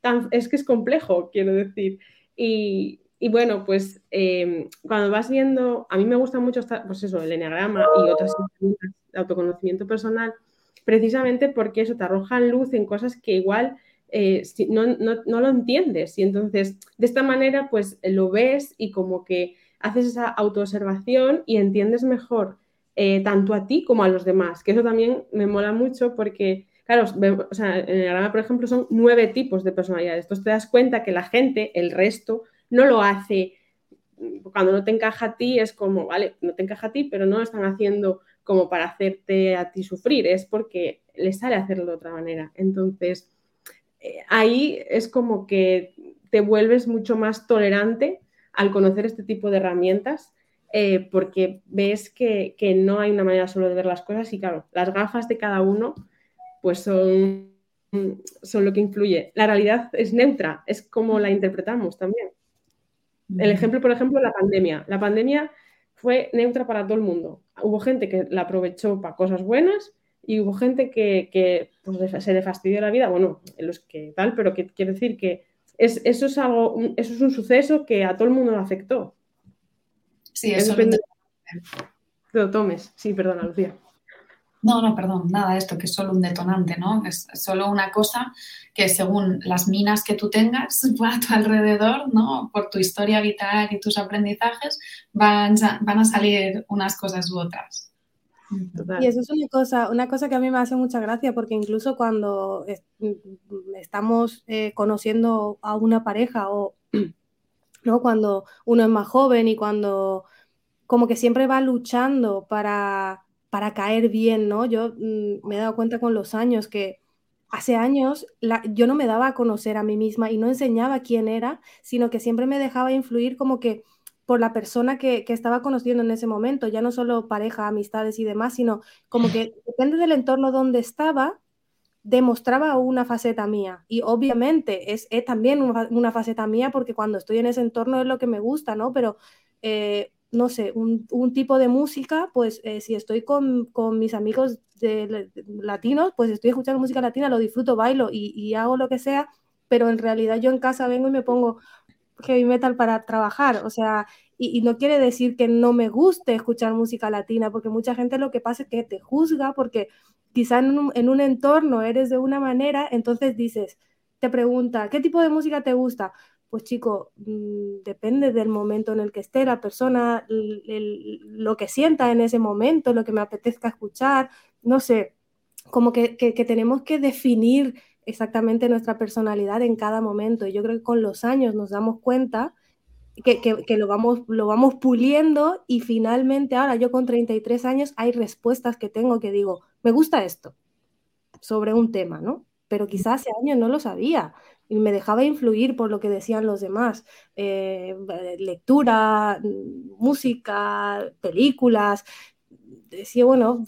[SPEAKER 3] tan, es que es complejo, quiero decir. Y, y bueno, pues em, cuando vas viendo, a mí me gusta mucho pues eso, el enneagrama y otras de autoconocimiento personal, precisamente porque eso te arroja luz en cosas que igual eh, no, lo entiendes. Y entonces, de esta manera, pues lo ves y como que haces esa autoobservación y entiendes mejor eh, tanto a ti como a los demás, que eso también me mola mucho porque, claro, o sea, en el programa, por ejemplo, son nueve tipos de personalidades. Entonces te das cuenta que la gente, el resto, no lo hace cuando no te encaja a ti, es como, vale, no te encaja a ti, pero no lo están haciendo como para hacerte a ti sufrir, es porque les sale hacerlo de otra manera. Entonces, ahí es como que te vuelves mucho más tolerante al conocer este tipo de herramientas, eh, porque ves que, no hay una manera solo de ver las cosas y claro, las gafas de cada uno pues son, son lo que influye. La realidad es neutra, es como la interpretamos también. El ejemplo, por ejemplo, la pandemia. La pandemia fue neutra para todo el mundo. Hubo gente que la aprovechó para cosas buenas y hubo gente que, pues, se le fastidió la vida, bueno, los que tal, pero que quiere decir que es, eso, es algo, eso es un suceso que a todo el mundo le afectó.
[SPEAKER 5] Sí, eso depende.
[SPEAKER 3] Lo tomes. Sí, perdona, Lucía.
[SPEAKER 5] No, no, perdón, nada de esto, que es solo un detonante, ¿no? Es solo una cosa que según las minas que tú tengas a tu alrededor, ¿no? Por tu historia vital y tus aprendizajes, van van a salir unas cosas u otras.
[SPEAKER 2] Y eso es una cosa, una cosa que a mí me hace mucha gracia, porque incluso cuando mm, estamos eh, conociendo a una pareja o ¿no? cuando uno es más joven y cuando como que siempre va luchando para, para caer bien, ¿no? Yo mm, me he dado cuenta con los años que hace años yo no me daba a conocer a mí misma y no enseñaba quién era, sino que siempre me dejaba influir como que por la persona que, estaba conociendo en ese momento, ya no solo pareja, amistades y demás, sino como que depende del entorno donde estaba, demostraba una faceta mía. Y obviamente es, también una, faceta mía porque cuando estoy en ese entorno es lo que me gusta, ¿no? Pero, eh, no sé, un, tipo de música, pues eh, si estoy con, mis amigos de, latinos, pues estoy escuchando música latina, lo disfruto, bailo y, y hago lo que sea, pero en realidad yo en casa vengo y me pongo heavy metal para trabajar, o sea, y, no quiere decir que no me guste escuchar música latina, porque mucha gente lo que pasa es que te juzga porque quizá en un, entorno eres de una manera, entonces dices, te pregunta, ¿qué tipo de música te gusta? Pues chico, mm, depende del momento en el que esté la persona, lo que sienta en ese momento, lo que me apetezca escuchar, no sé, como que, que tenemos que definir exactamente nuestra personalidad en cada momento. Y yo creo que con los años nos damos cuenta que, que, lo, vamos, lo vamos puliendo y finalmente ahora yo con 33 años hay respuestas que tengo que digo, me gusta esto sobre un tema, ¿no? Pero quizás hace años no lo sabía y me dejaba influir por lo que decían los demás. Eh, lectura, música, películas, decía, bueno,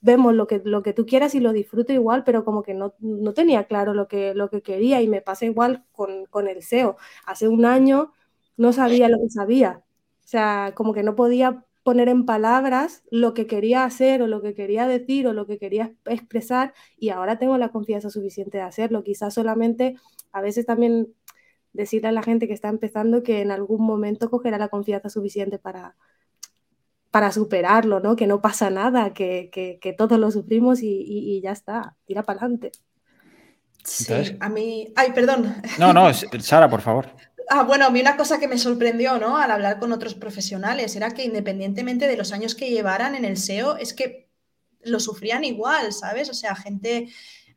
[SPEAKER 2] vemos lo que, lo que tú quieras y lo disfruto igual, pero como que no, no tenía claro lo que, lo que quería y me pasa igual con, con, el SEO. Hace un año no sabía lo que sabía, o sea, como que no podía poner en palabras lo que quería hacer o lo que quería decir o lo que quería expresar y ahora tengo la confianza suficiente de hacerlo. Quizás solamente a veces también decirle a la gente que está empezando que en algún momento cogerá la confianza suficiente para, para superarlo, ¿no? Que no pasa nada, que, que, todos lo sufrimos y, ya está, tira para adelante.
[SPEAKER 4] Sí, a mí... Ay, perdón.
[SPEAKER 1] No, no, Sara, por favor.
[SPEAKER 4] Ah, bueno, a mí una cosa que me sorprendió, ¿no? Al hablar con otros profesionales era que independientemente de los años que llevaran en el SEO, es que lo sufrían igual, ¿sabes? O sea, gente,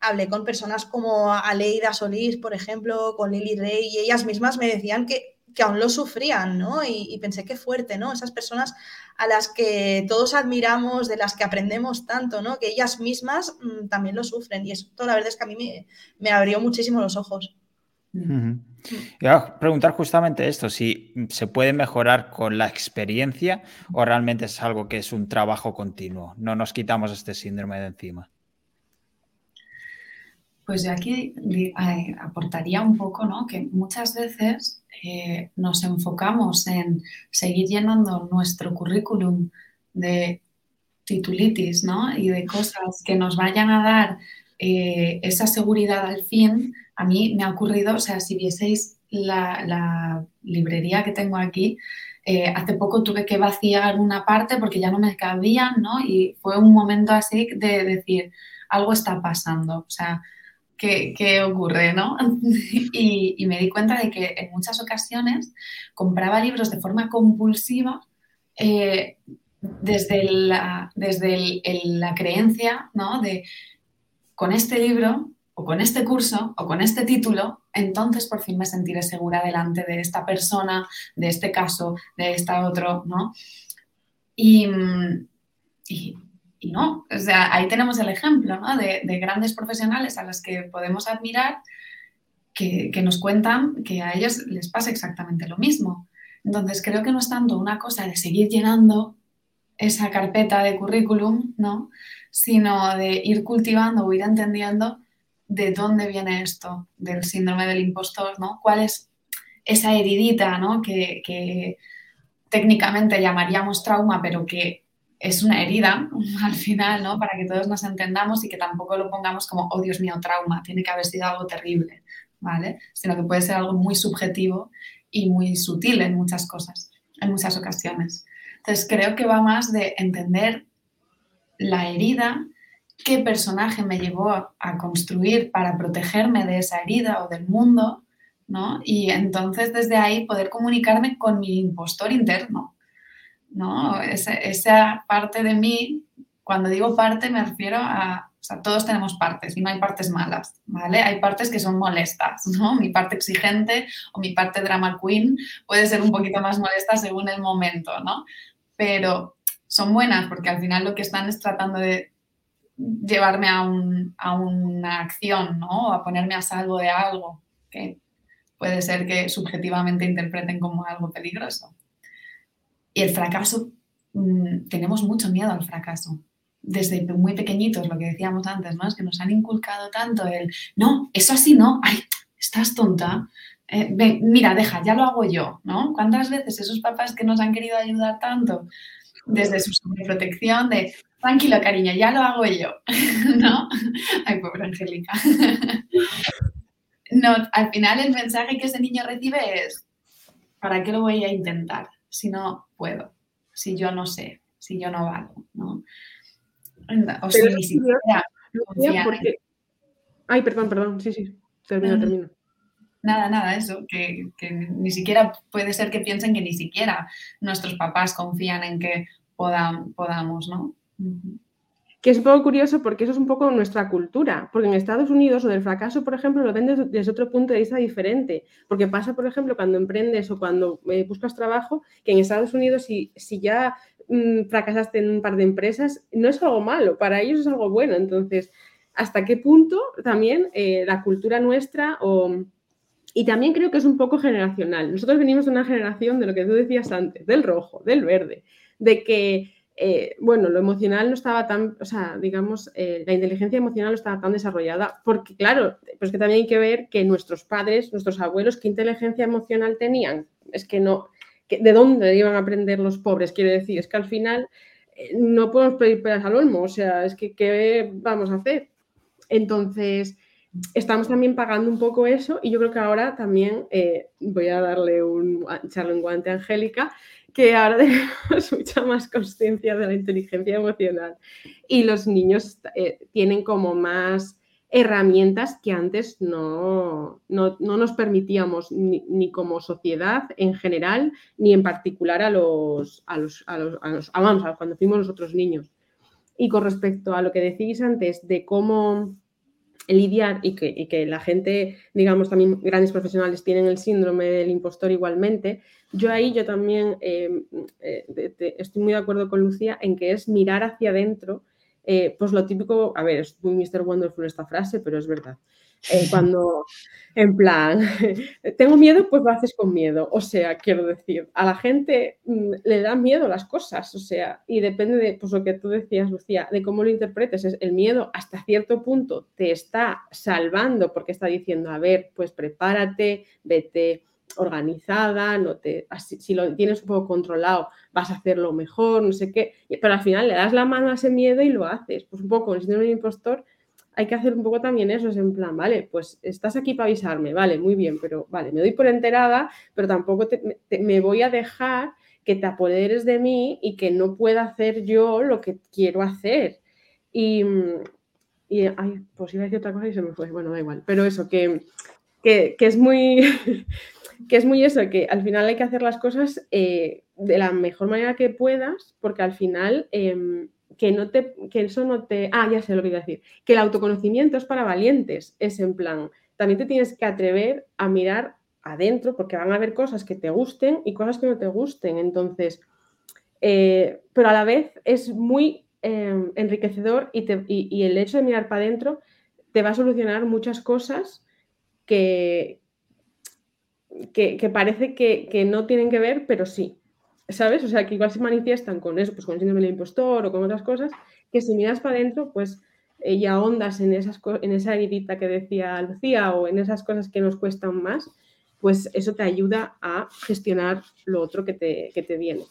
[SPEAKER 4] hablé con personas como Aleida Solís, por ejemplo, con Lily Rey, y ellas mismas me decían que, que aún lo sufrían, ¿no? Y, y, pensé qué fuerte, ¿no? Esas personas a las que todos admiramos, de las que aprendemos tanto, ¿no? Que ellas mismas mmm, también lo sufren. Y eso, la verdad es que a mí me, me abrió muchísimo los ojos.
[SPEAKER 1] Uh -huh. Iba a preguntar justamente esto, si se puede mejorar con la experiencia o realmente es algo que es un trabajo continuo. No nos quitamos este síndrome de encima.
[SPEAKER 5] Pues yo aquí eh, aportaría un poco, ¿no? Que muchas veces eh, nos enfocamos en seguir llenando nuestro currículum de titulitis, ¿no? Y de cosas que nos vayan a dar eh, esa seguridad al fin, a mí me ha ocurrido, o sea, si vieseis la, librería que tengo aquí, hace poco tuve que vaciar una parte porque ya no me cabían, ¿no? Y fue un momento así de decir, algo está pasando, o sea, ¿qué, qué ocurre, no? y, y, me di cuenta de que en muchas ocasiones compraba libros de forma compulsiva eh, desde, la, desde la creencia, ¿no? De con este libro o con este curso o con este título, entonces por fin me sentiré segura delante de esta persona, de este caso, de esta otro, ¿no? Y, y no, o sea, ahí tenemos el ejemplo. De, de grandes profesionales a los que podemos admirar que, que, nos cuentan que a ellos les pasa exactamente lo mismo. Entonces creo que no es tanto una cosa de seguir llenando esa carpeta de currículum, ¿no? Sino de ir cultivando o ir entendiendo de dónde viene esto del síndrome del impostor, ¿no? ¿Cuál es esa heridita, ¿no? Que, que técnicamente llamaríamos trauma, pero que es una herida al final, ¿no? Para que todos nos entendamos y que tampoco lo pongamos como, oh Dios mío, trauma, tiene que haber sido algo terrible, ¿vale? Sino que puede ser algo muy subjetivo y muy sutil en muchas cosas, en muchas ocasiones. Entonces creo que va más de entender la herida qué personaje me llevó a construir para protegerme de esa herida o del mundo, ¿no? Y entonces desde ahí poder comunicarme con mi impostor interno, ¿no? Esa, esa parte de mí, cuando digo parte me refiero a, o sea, todos tenemos partes y no hay partes malas, ¿vale? Hay partes que son molestas, ¿no? Mi parte exigente o mi parte drama queen puede ser un poquito más molesta según el momento, ¿no? Pero son buenas porque al final lo que están es tratando de llevarme a, un, a, una acción, ¿no? A ponerme a salvo de algo que puede ser que subjetivamente interpreten como algo peligroso. Y el fracaso, mmm, tenemos mucho miedo al fracaso. Desde muy pequeñitos, lo que decíamos antes, ¿no? Es que nos han inculcado tanto el, no, eso así no, ay, estás tonta, eh, ven, mira, deja, ya lo hago yo, ¿no? ¿Cuántas veces esos papás que nos han querido ayudar tanto desde su sobreprotección de, tranquilo, cariño, ya lo hago yo, ¿no? Ay, pobre Angélica. No, al final el mensaje que ese niño recibe es, ¿para qué lo voy a intentar si no puedo? Si yo no sé, si yo no valgo, ¿no? O sea, ni siquiera
[SPEAKER 3] porque... Ay, perdón, perdón, sí, sí, termino, termino.
[SPEAKER 5] Nada, nada, eso, que, que, ni siquiera puede ser que piensen que ni siquiera nuestros papás confían en que podam, podamos, ¿no?
[SPEAKER 3] Que es un poco curioso porque eso es un poco nuestra cultura, porque en Estados Unidos o del fracaso, por ejemplo, lo ven desde, otro punto de vista diferente, porque pasa, por ejemplo, cuando emprendes o cuando eh, buscas trabajo, que en Estados Unidos si, si ya mmm, fracasaste en un par de empresas, no es algo malo, para ellos es algo bueno, entonces, ¿hasta qué punto también eh, la cultura nuestra. Y también creo que es un poco generacional. Nosotros venimos de una generación de lo que tú decías antes, del rojo, del verde, de que eh, bueno, lo emocional no estaba tan, o sea, digamos, eh, la inteligencia emocional no estaba tan desarrollada, porque claro, pues que también hay que ver que nuestros padres, nuestros abuelos, ¿qué inteligencia emocional tenían? Es que no, ¿de dónde iban a aprender los pobres? Quiere decir, es que al final eh, no podemos pedir peras al olmo, o sea, es que ¿qué vamos a hacer? Entonces, estamos también pagando un poco eso y yo creo que ahora también voy a darle un, echarle un guante a Angélica, que ahora tenemos mucha más conciencia de la inteligencia emocional y los niños eh, tienen como más herramientas que antes no, no, nos permitíamos ni, como sociedad en general, ni en particular a los, a los, a los, a los vamos, cuando fuimos nosotros niños. Y con respecto a lo que decís antes de cómo lidiar y que, y que, la gente, digamos, también grandes profesionales tienen el síndrome del impostor igualmente, yo ahí yo también eh, eh, estoy muy de acuerdo con Lucía en que es mirar hacia adentro, eh, pues lo típico, a ver, es muy Mr. Wonderful esta frase, pero es verdad. cuando, en plan, tengo miedo, pues lo haces con miedo. O sea, quiero decir, a la gente mm, le da miedo las cosas, o sea, y depende de pues, lo que tú decías, Lucía, de cómo lo interpretes. El miedo hasta cierto punto te está salvando porque está diciendo, a ver, pues prepárate, vete organizada, no te, si lo tienes un poco controlado, vas a hacerlo mejor, no sé qué, pero al final le das la mano a ese miedo y lo haces. Pues un poco, el síndrome de impostor, hay que hacer un poco también eso, es en plan, vale, pues estás aquí para avisarme, vale, muy bien, pero vale, me doy por enterada, pero tampoco me voy a dejar que te apoderes de mí y que no pueda hacer yo lo que quiero hacer. Y, y ay, pues iba a decir otra cosa y se me fue, bueno, da igual, pero eso, que, que es muy... que es muy eso, que al final hay que hacer las cosas eh, de la mejor manera que puedas, porque al final em, que no te, que eso no te, ah, ya sé lo que iba a decir, que el autoconocimiento es para valientes, es en plan, también te tienes que atrever a mirar adentro, porque van a haber cosas que te gusten y cosas que no te gusten, entonces, eh, pero a la vez es muy em, enriquecedor y, y el hecho de mirar para adentro te va a solucionar muchas cosas que, que, parece que, no tienen que ver, pero sí. ¿Sabes? O sea, que igual se manifiestan con eso, pues con el síndrome del impostor o con otras cosas, que si miras para adentro, pues eh, ya ondas en, esas, en esa heridita que decía Lucía o en esas cosas que nos cuestan más, pues eso te ayuda a gestionar lo otro que te, que te viene.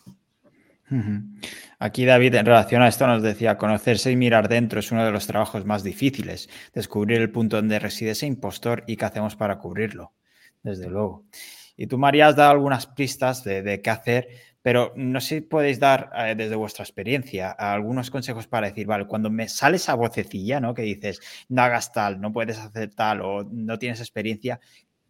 [SPEAKER 1] Aquí David, en relación a esto, nos decía, conocerse y mirar dentro es uno de los trabajos más difíciles, descubrir el punto donde reside ese impostor y qué hacemos para cubrirlo desde luego. Y tú, María, has dado algunas pistas de, qué hacer, pero no sé si podéis dar eh, desde vuestra experiencia algunos consejos para decir, vale, cuando me sale esa vocecilla, ¿no? Que dices, no hagas tal, no puedes hacer tal o no tienes experiencia,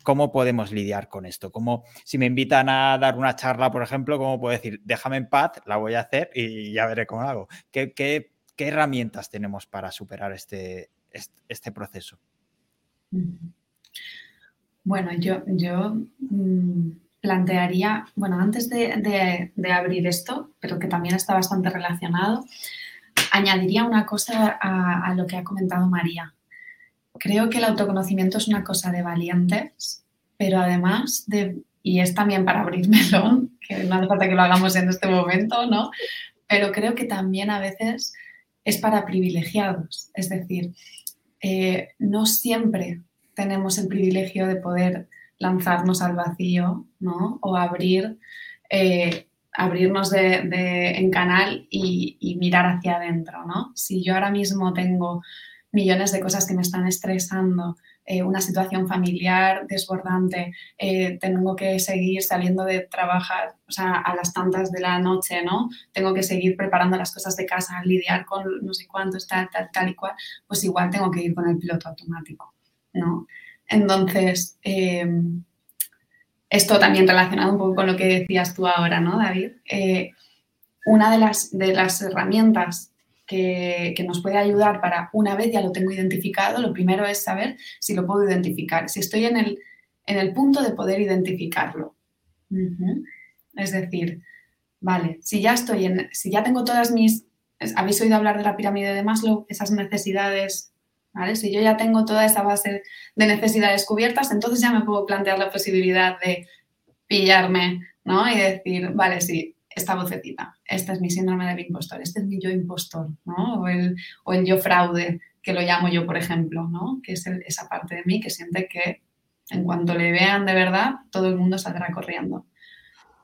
[SPEAKER 1] ¿cómo podemos lidiar con esto? Como si me invitan a dar una charla, por ejemplo, ¿cómo puedo decir, déjame en paz, la voy a hacer y ya veré cómo hago? ¿Qué, herramientas tenemos para superar este, este proceso?
[SPEAKER 5] Bueno, yo, yo mm, plantearía, bueno, antes de, abrir esto, pero que también está bastante relacionado, añadiría una cosa a, lo que ha comentado María. Creo que el autoconocimiento es una cosa de valientes, pero además de, y es también para abrir melón, que no hace falta que lo hagamos en este momento, ¿no? Pero creo que también a veces es para privilegiados, es decir, eh, no siempre tenemos el privilegio de poder lanzarnos al vacío, ¿no? O abrir, eh, abrirnos de, en canal y, mirar hacia adentro, ¿no? Si yo ahora mismo tengo millones de cosas que me están estresando, eh, una situación familiar desbordante, eh, tengo que seguir saliendo de trabajar, o sea, a las tantas de la noche, ¿no? Tengo que seguir preparando las cosas de casa, lidiar con no sé cuántos, tal, tal, tal y cual, pues igual tengo que ir con el piloto automático, ¿no? Entonces, eh, esto también relacionado un poco con lo que decías tú ahora, ¿no, David? Eh, una de las, de las herramientas que, nos puede ayudar para, una vez ya lo tengo identificado, lo primero es saber si lo puedo identificar, si estoy en el, en el punto de poder identificarlo. Es decir, vale, si ya estoy en, si ya tengo todas mis, habéis oído hablar de la pirámide de Maslow, esas necesidades si yo ya tengo toda esa base de necesidades cubiertas, entonces ya me puedo plantear la posibilidad de pillarme, ¿no? Y decir, vale, sí, esta vocecita, este es mi síndrome del impostor, este es mi yo impostor, ¿no? O el, yo fraude, que lo llamo yo, por ejemplo, ¿no? Que es esa parte de mí que siente que en cuanto le vean de verdad, todo el mundo saldrá corriendo.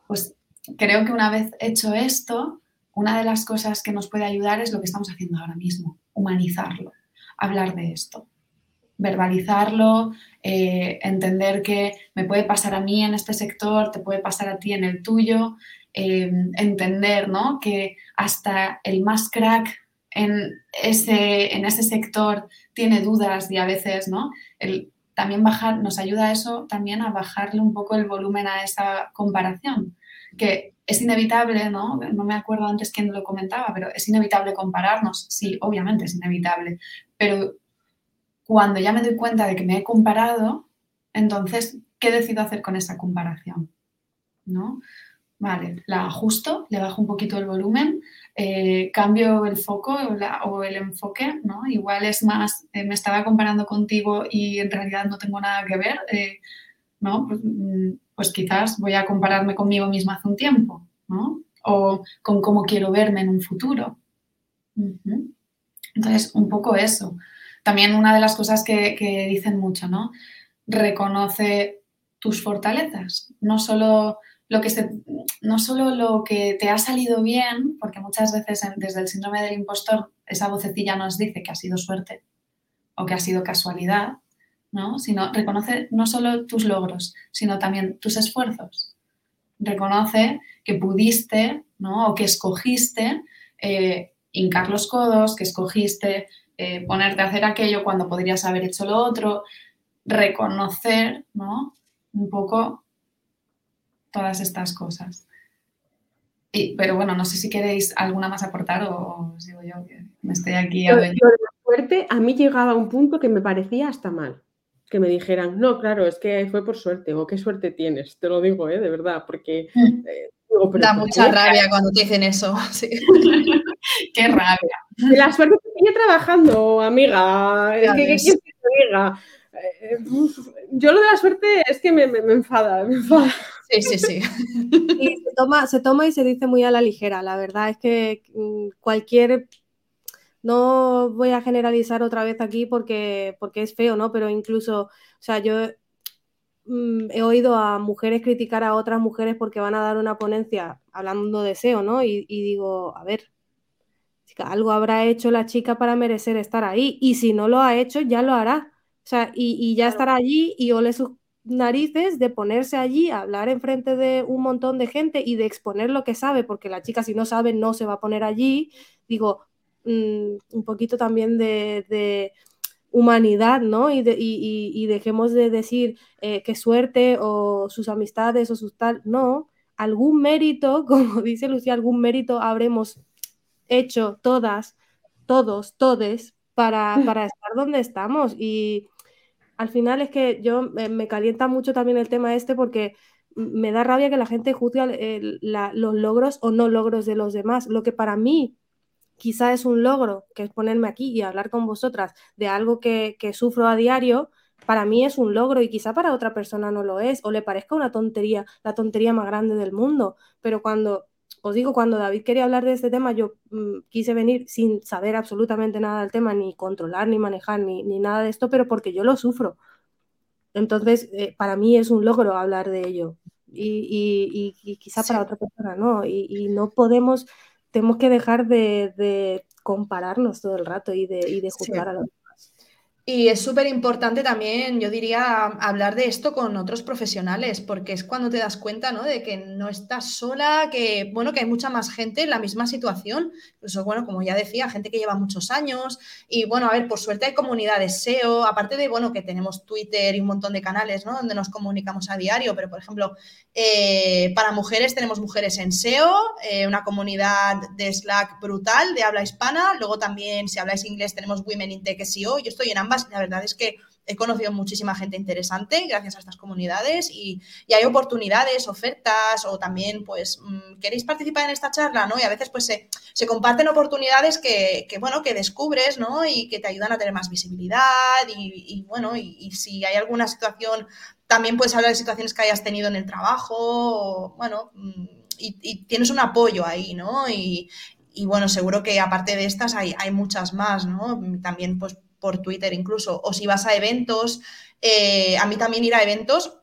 [SPEAKER 5] Pues creo que una vez hecho esto, una de las cosas que nos puede ayudar es lo que estamos haciendo ahora mismo, humanizarlo hablar de esto, verbalizarlo, eh, entender que me puede pasar a mí en este sector, te puede pasar a ti en el tuyo, em, entender ¿no? que hasta el más crack en ese, en ese sector tiene dudas y a veces, ¿no? También bajar, nos ayuda eso también a bajarle un poco el volumen a esa comparación, que es inevitable, ¿no? No me acuerdo antes quién lo comentaba, pero es inevitable compararnos. Sí, obviamente es inevitable, pero cuando ya me doy cuenta de que me he comparado, entonces, ¿qué decido hacer con esa comparación? ¿No? Vale, la ajusto, le bajo un poquito el volumen, eh, cambio el foco o, el enfoque, ¿no? Igual es más, eh, me estaba comparando contigo y en realidad no tengo nada que ver, eh, ¿no? Pues, mm, pues, quizás voy a compararme conmigo misma hace un tiempo, ¿no? O con cómo quiero verme en un futuro. Entonces, un poco eso. También una de las cosas que, dicen mucho, ¿no? Reconoce tus fortalezas, no solo lo que no solo lo que te ha salido bien, porque muchas veces desde el síndrome del impostor esa vocecilla nos dice que ha sido suerte o que ha sido casualidad, ¿no? Sino reconoce no solo tus logros, sino también tus esfuerzos. Reconoce que pudiste, ¿no? O que escogiste eh, hincar los codos, que escogiste eh, ponerte a hacer aquello cuando podrías haber hecho lo otro. Reconocer, ¿no? Un poco todas estas cosas. pero bueno, no sé si queréis alguna más aportar o, os digo yo que me estoy aquí
[SPEAKER 3] a ver. suerte, a mí llegaba un punto que me parecía hasta mal. Que me dijeran, no, claro, es que fue por suerte, o qué suerte tienes, te lo digo, ¿eh? de verdad, porque. Mm.
[SPEAKER 4] Eh, da mucha rabia cuando te dicen eso.
[SPEAKER 5] qué rabia.
[SPEAKER 3] La suerte que sigue trabajando, amiga. Es que, ¿qué quieres que te diga? Eh, yo lo de la suerte es que me, me, me enfada, me enfada.
[SPEAKER 4] Sí, sí, sí.
[SPEAKER 2] Y se toma, se toma y se dice muy a la ligera. La verdad es que mm, cualquier no voy a generalizar otra vez aquí porque, porque es feo, ¿no? Pero incluso, o sea, yo mm, he oído a mujeres criticar a otras mujeres porque van a dar una ponencia hablando de SEO, ¿no? Y, digo, a ver, algo habrá hecho la chica para merecer estar ahí. Y si no lo ha hecho, ya lo hará. O sea, y, ya estará allí y ole sus narices de ponerse allí a hablar enfrente de un montón de gente y de exponer lo que sabe, porque la chica si no sabe no se va a poner allí, digo, mm, un poquito también de, humanidad, ¿no? Y, y, dejemos de decir eh, qué suerte o sus amistades o sus tal, no, algún mérito, como dice Lucía, algún mérito habremos hecho todas, todos, todes, para, para estar donde estamos y al final es que yo me calienta mucho también el tema este porque me da rabia que la gente juzgue los logros o no logros de los demás. Lo que para mí quizá es un logro, que es ponerme aquí y hablar con vosotras de algo que, que sufro a diario, para mí es un logro y quizá para otra persona no lo es, o le parezca una tontería, la tontería más grande del mundo. Pero cuando os digo, cuando David quería hablar de este tema, yo mm, quise venir sin saber absolutamente nada del tema, ni controlar, ni manejar, ni, nada de esto, pero porque yo lo sufro. Entonces, eh, para mí es un logro hablar de ello. Y, quizá para otra persona no. Y, no podemos, tenemos que dejar de, compararnos todo el rato y de, y de juzgar a los
[SPEAKER 4] y es súper importante también, yo diría, hablar de esto con otros profesionales, porque es cuando te das cuenta, ¿no? De que no estás sola, que, bueno, que hay mucha más gente en la misma situación. Incluso, bueno, como ya decía, gente que lleva muchos años. Y, bueno, a ver, por suerte hay comunidades SEO, aparte de, bueno, que tenemos Twitter y un montón de canales, ¿no? Donde nos comunicamos a diario, pero, por ejemplo, eh, para mujeres tenemos Mujeres en SEO, eh, una comunidad de Slack brutal de habla hispana. Luego también, si habláis inglés, tenemos Women in Tech SEO. Yo estoy en ambas la verdad es que he conocido muchísima gente interesante gracias a estas comunidades y, hay oportunidades, ofertas o también pues mm, queréis participar en esta charla, ¿no? Y a veces pues se, comparten oportunidades que, bueno, que descubres, ¿no? Y que te ayudan a tener más visibilidad y, bueno, y, si hay alguna situación, también puedes hablar de situaciones que hayas tenido en el trabajo, bueno, mm, y, tienes un apoyo ahí, ¿no? Y, bueno, seguro que aparte de estas hay, hay muchas más, ¿no? También pues por Twitter incluso, o si vas a eventos, eh, a mí también ir a eventos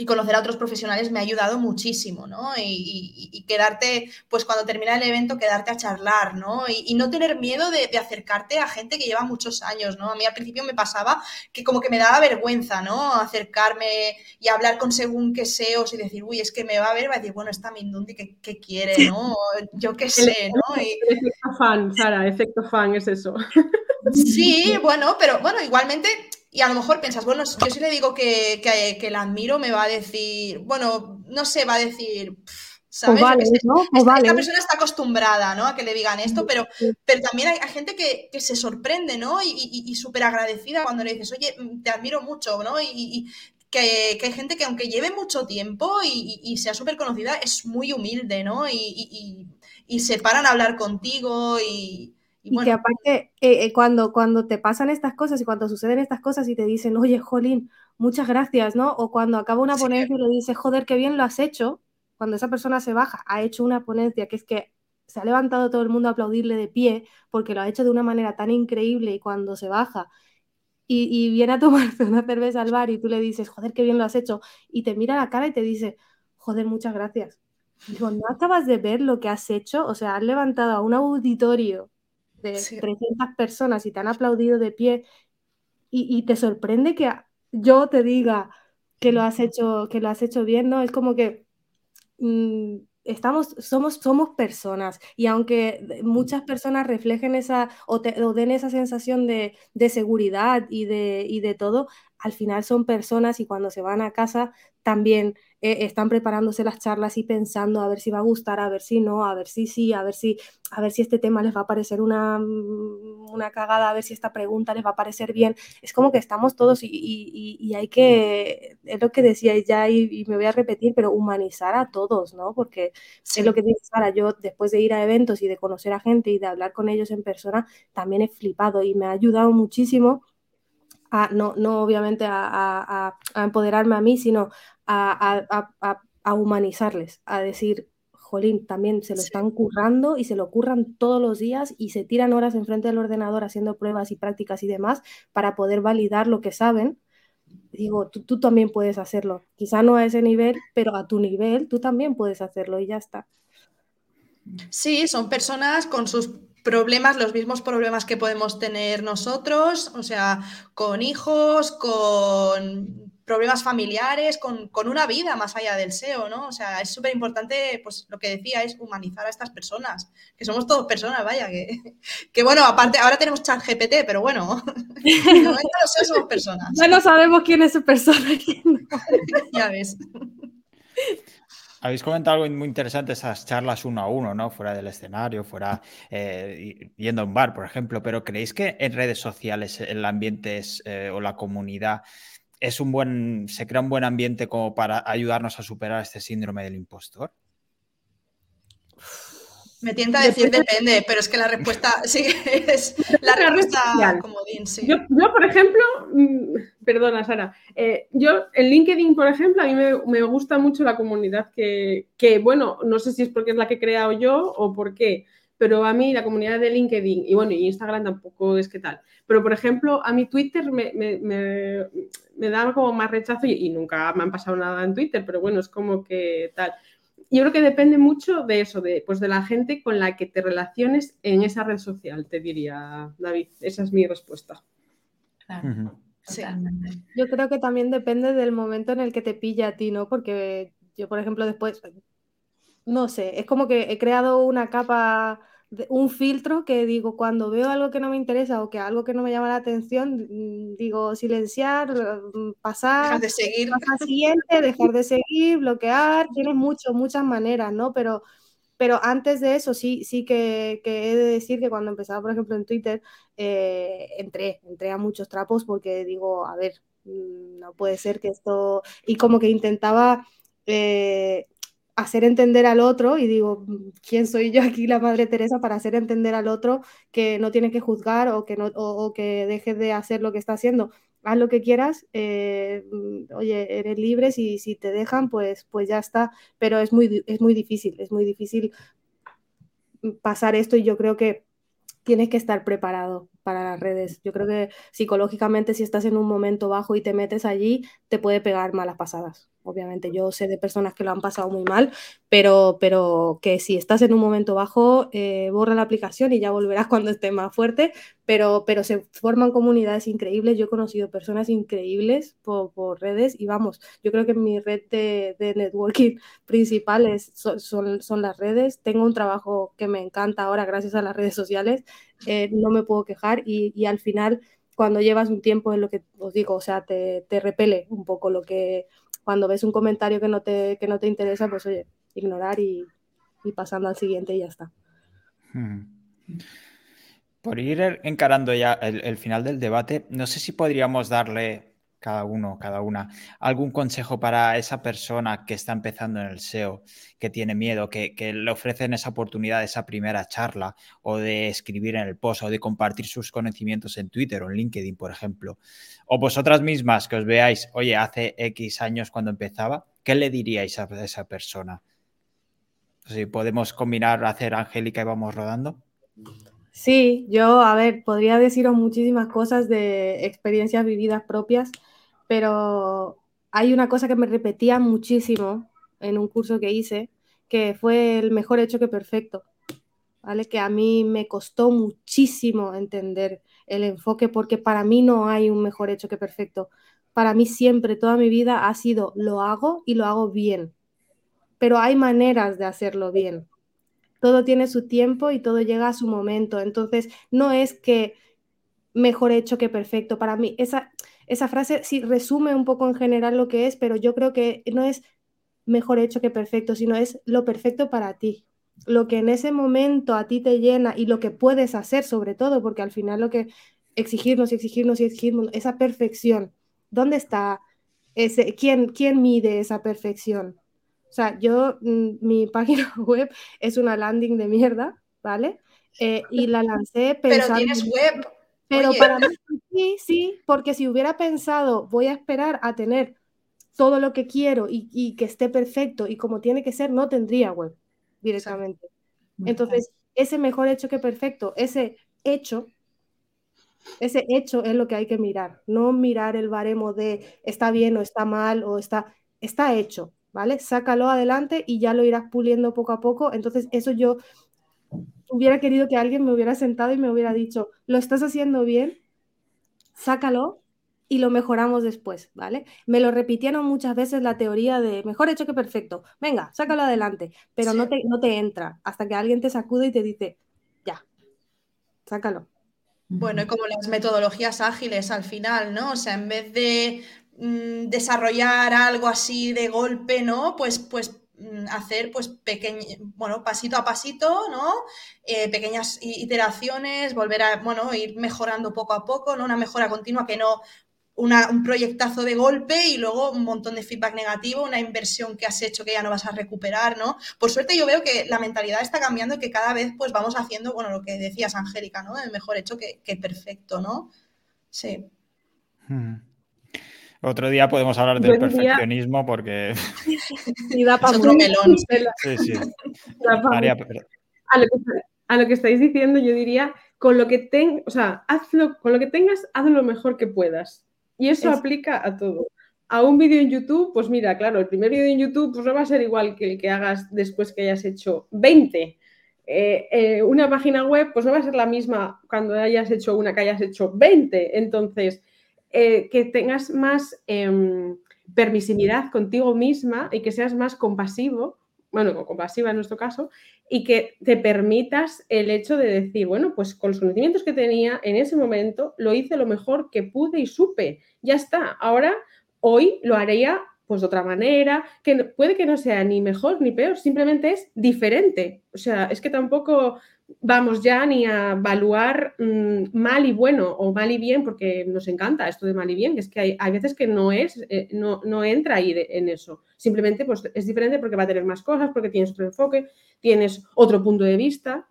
[SPEAKER 4] y conocer a otros profesionales me ha ayudado muchísimo, ¿no? Y, quedarte, pues cuando termina el evento, quedarte a charlar, ¿no? Y, no tener miedo de, acercarte a gente que lleva muchos años, ¿no? A mí al principio me pasaba que como que me daba vergüenza, ¿no? Acercarme y hablar con según qué SEOs y decir, uy, es que me va a ver, va a decir, bueno, está Mindundi, ¿qué, qué quiere, no? Yo qué sé, ¿no?
[SPEAKER 3] efecto fan, Sara, efecto fan es eso.
[SPEAKER 4] Sí, bueno, pero bueno, igualmente y a lo mejor piensas, bueno, yo si le digo que, que, la admiro, me va a decir, bueno, no sé, va a decir, ¿sabes? esta, persona está acostumbrada, ¿no? A que le digan esto, pero, pero también hay, gente que, se sorprende, ¿no? Y, y, súper agradecida cuando le dices, oye, mm, te admiro mucho, ¿no? Y, que, hay gente que aunque lleve mucho tiempo y, sea súper conocida, es muy humilde, ¿no? Y, se paran a hablar contigo y,
[SPEAKER 2] y, que aparte, eh, eh, cuando, cuando te pasan estas cosas y cuando suceden estas cosas y te dicen, oye, Jolín, muchas gracias, ¿no? O cuando acaba una ponencia y le dices, joder, qué bien lo has hecho, cuando esa persona se baja, ha hecho una ponencia que es que se ha levantado todo el mundo a aplaudirle de pie porque lo ha hecho de una manera tan increíble y cuando se baja y, y viene a tomarse una cerveza al bar y tú le dices, joder, qué bien lo has hecho, y te mira la cara y te dice, joder, muchas gracias. Digo, ¿no acabas de ver lo que has hecho? O sea, has levantado a un auditorio de 300 personas y te han aplaudido de pie y, te sorprende que yo te diga que lo has hecho, que lo has hecho bien, ¿no? Es como que mm, estamos, somos, somos personas y aunque muchas personas reflejen esa o, den esa sensación de, seguridad y de, y de todo, al final son personas y cuando se van a casa también eh, están preparándose las charlas y pensando a ver si va a gustar, a ver si no, a ver si sí, a ver si, a ver si este tema les va a parecer una, mm, una cagada, a ver si esta pregunta les va a parecer bien. Es como que estamos todos y, y, hay que, es lo que decía ya y, me voy a repetir, pero humanizar a todos, ¿no? Porque es lo que dice Sara, yo después de ir a eventos y de conocer a gente y de hablar con ellos en persona, también he flipado y me ha ayudado muchísimo no, no obviamente a, empoderarme a mí, sino a, humanizarles, a decir, jolín, también se lo están currando y se lo curran todos los días y se tiran horas enfrente del ordenador haciendo pruebas y prácticas y demás para poder validar lo que saben. Digo, tú, tú también puedes hacerlo. Quizá no a ese nivel, pero a tu nivel tú también puedes hacerlo y ya está.
[SPEAKER 4] Sí, son personas con sus problemas, los mismos problemas que podemos tener nosotros, o sea, con hijos, con problemas familiares, con, una vida más allá del SEO, ¿no? O sea, es súper importante, pues lo que decía es humanizar a estas personas, que somos todos personas, vaya, que, bueno, aparte, ahora tenemos chat GPT, pero bueno, de momento los somos personas.
[SPEAKER 2] Bueno, sabemos quién es su persona.
[SPEAKER 4] ya ves.
[SPEAKER 1] Habéis comentado algo muy interesante, esas charlas uno a uno, ¿no? Fuera del escenario, fuera eh, yendo a un bar, por ejemplo, pero ¿creéis que en redes sociales el ambiente es, eh, o la comunidad es un buen, se crea un buen ambiente como para ayudarnos a superar este síndrome del impostor?
[SPEAKER 4] Me tienta decir depende, pero es que la respuesta sí es la respuesta comodín, sí.
[SPEAKER 3] Yo, por ejemplo, mm, perdona Sara, eh, yo en LinkedIn, por ejemplo, a mí me, gusta mucho la comunidad que, bueno, no sé si es porque es la que he creado yo o por qué, pero a mí la comunidad de LinkedIn y bueno, y Instagram tampoco es que tal. Pero por ejemplo, a mí Twitter me, me, da como más rechazo y, y, nunca me han pasado nada en Twitter, pero bueno, es como que tal yo creo que depende mucho de eso, de, pues de la gente con la que te relaciones en esa red social, te diría David. Esa es mi respuesta.
[SPEAKER 2] Yo creo que también depende del momento en el que te pilla a ti, ¿no? Porque yo, por ejemplo, después, no sé, es como que he creado una capa un filtro que digo, cuando veo algo que no me interesa o que algo que no me llama la atención, mm, digo silenciar, mm, pasar,
[SPEAKER 4] dejar de seguir.
[SPEAKER 2] Pasar siguiente, dejar de seguir, bloquear, tienes mucho, muchas maneras, ¿no? Pero, pero antes de eso sí, sí que, que he de decir que cuando empezaba, por ejemplo, en Twitter, eh, entré, entré a muchos trapos porque digo, a ver, mm, no puede ser que esto, y como que intentaba... Eh, hacer entender al otro, y digo, ¿quién soy yo aquí, la Madre Teresa, para hacer entender al otro que no tiene que juzgar o que, no, o, que deje de hacer lo que está haciendo? Haz lo que quieras, eh, oye, eres libre, si, si te dejan, pues, pues ya está, pero es muy, es muy difícil, es muy difícil pasar esto y yo creo que tienes que estar preparado para las redes. Yo creo que psicológicamente si estás en un momento bajo y te metes allí, te puede pegar malas pasadas. Obviamente yo sé de personas que lo han pasado muy mal, pero, pero que si estás en un momento bajo, eh, borra la aplicación y ya volverás cuando esté más fuerte, pero, pero se forman comunidades increíbles, yo he conocido personas increíbles por, redes y vamos, yo creo que mi red de, networking principal son, son, las redes, tengo un trabajo que me encanta ahora gracias a las redes sociales, eh, no me puedo quejar y, y al final cuando llevas un tiempo en lo que os digo, o sea, te, te repele un poco lo que, cuando ves un comentario que no te, que no te interesa, pues oye, ignorar y, pasando al siguiente y ya está. Hmm.
[SPEAKER 1] Por ir encarando ya el, final del debate, no sé si podríamos darle cada uno, cada una, algún consejo para esa persona que está empezando en el SEO, que tiene miedo, que, que, le ofrecen esa oportunidad, esa primera charla, o de escribir en el post, o de compartir sus conocimientos en Twitter o en LinkedIn, por ejemplo. O vosotras mismas que os veáis, oye, hace X años cuando empezaba, ¿qué le diríais a esa persona? Si podemos combinar, hacer Angélica y vamos rodando.
[SPEAKER 2] Sí, yo, a ver, podría deciros muchísimas cosas de experiencias vividas propias, pero hay una cosa que me repetía muchísimo en un curso que hice, que fue el mejor hecho que perfecto, ¿vale? Que a mí me costó muchísimo entender el enfoque porque para mí no hay un mejor hecho que perfecto. Para mí siempre, toda mi vida ha sido lo hago y lo hago bien, pero hay maneras de hacerlo bien. Todo tiene su tiempo y todo llega a su momento. Entonces, no es que mejor hecho que perfecto. Para mí, esa, esa frase sí resume un poco en general lo que es, pero yo creo que no es mejor hecho que perfecto, sino es lo perfecto para ti. Lo que en ese momento a ti te llena y lo que puedes hacer sobre todo, porque al final lo que exigirnos y exigirnos y exigirnos, esa perfección, ¿dónde está? Ese, ¿quién, ¿Quién mide esa perfección? O sea, yo, mm, mi página web es una landing de mierda, ¿vale? Eh, y la lancé
[SPEAKER 4] pensando... Pero tienes web.
[SPEAKER 2] Pero para mí sí, sí, porque si hubiera pensado, voy a esperar a tener todo lo que quiero y, que esté perfecto y como tiene que ser, no tendría web directamente. Entonces, ese mejor hecho que perfecto, ese hecho, ese hecho es lo que hay que mirar, no mirar el baremo de está bien o está mal o está, está hecho, ¿vale? Sácalo adelante y ya lo irás puliendo poco a poco. Entonces, eso yo hubiera querido que alguien me hubiera sentado y me hubiera dicho, lo estás haciendo bien, sácalo y lo mejoramos después, ¿vale? Me lo repitieron muchas veces la teoría de mejor hecho que perfecto, venga, sácalo adelante, pero no, te, no te entra hasta que alguien te sacude y te dice, ya, sácalo.
[SPEAKER 4] Bueno, y como las metodologías ágiles al final, ¿no? O sea, en vez de mm, desarrollar algo así de golpe, ¿no? Pues, pues hacer pues pequeño, bueno, pasito a pasito, ¿no? Eh, pequeñas iteraciones, volver a, bueno, ir mejorando poco a poco, ¿no? Una mejora continua que no un proyectazo de golpe y luego un montón de feedback negativo, una inversión que has hecho que ya no vas a recuperar, ¿no? Por suerte yo veo que la mentalidad está cambiando y que cada vez pues vamos haciendo, bueno, lo que decías, Angélica, ¿no? El mejor hecho que, perfecto, ¿no? Sí.
[SPEAKER 1] Hmm. Otro día podemos hablar del perfeccionismo porque.
[SPEAKER 2] Y da para otro melón.
[SPEAKER 1] Sí, sí.
[SPEAKER 3] a, lo que, estáis diciendo, yo diría, con lo que ten, o sea, hazlo, con lo que tengas, haz lo mejor que puedas. Y eso aplica a todo. A un vídeo en YouTube, pues mira, claro, el primer vídeo en YouTube pues no va a ser igual que el que hagas después que hayas hecho 20. Eh, eh, una página web, pues no va a ser la misma cuando hayas hecho una que hayas hecho 20. Entonces, eh, que tengas más em, permisividad contigo misma y que seas más compasivo, bueno, compasiva en nuestro caso, y que te permitas el hecho de decir, bueno, pues con los conocimientos que tenía en ese momento, lo hice lo mejor que pude y supe. Ya está. Ahora, hoy lo haría pues de otra manera, que puede que no sea ni mejor ni peor, simplemente es diferente. O sea, es que tampoco vamos ya ni a evaluar mm, mal y bueno o mal y bien, porque nos encanta esto de mal y bien, que es que hay, veces que no es, eh, no, no, entra ahí en eso. Simplemente pues, es diferente porque va a tener más cosas, porque tienes otro enfoque, tienes otro punto de vista,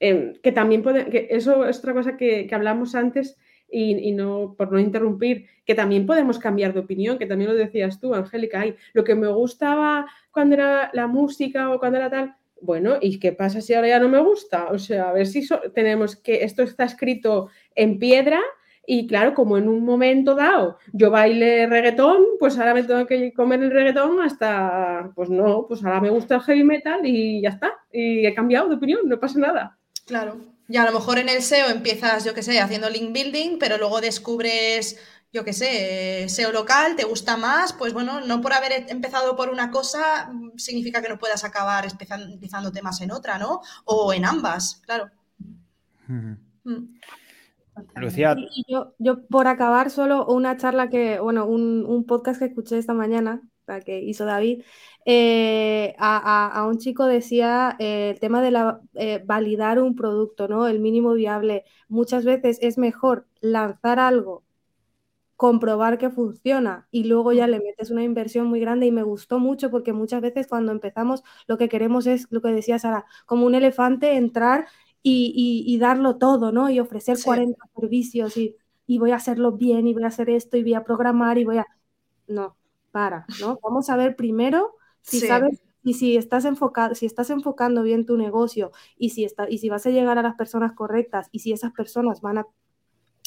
[SPEAKER 3] em, que también puede, que eso es otra cosa que, hablamos antes y, no, por no interrumpir, que también podemos cambiar de opinión, que también lo decías tú, Angélica, lo que me gustaba cuando era la música o cuando era tal, bueno, ¿y qué pasa si ahora ya no me gusta? O sea, a ver si tenemos que esto está escrito en piedra Y claro, como en un momento dado yo baile reggaetón, pues ahora me tengo que comer el reggaetón hasta, pues no, pues ahora me gusta el heavy metal y ya está. Y he cambiado de opinión, no pasa nada.
[SPEAKER 4] Claro. Y a lo mejor en el SEO empiezas, yo qué sé, haciendo link building, pero luego descubres, yo qué sé, SEO local, te gusta más, pues bueno, no por haber empezado por una cosa mm, significa que no puedas acabar especializándote más en otra, ¿no? O en ambas, claro.
[SPEAKER 1] Lucía.
[SPEAKER 2] yo, yo, por acabar, solo una charla que, bueno, un, podcast que escuché esta mañana, la que hizo David, eh, a, un chico decía eh, el tema de la, eh, validar un producto, ¿no? El mínimo viable. Muchas veces es mejor lanzar algo, comprobar que funciona y luego ya le metes una inversión muy grande y me gustó mucho porque muchas veces cuando empezamos lo que queremos es lo que decía Sara, como un elefante entrar y, darlo todo, ¿no? Y ofrecer 40 servicios y, voy a hacerlo bien y voy a hacer esto y voy a programar y voy a... No, para, ¿no? Vamos a ver primero si sabes y si estás enfocado, si estás enfocando bien tu negocio y si está, y si vas a llegar a las personas correctas y si esas personas van a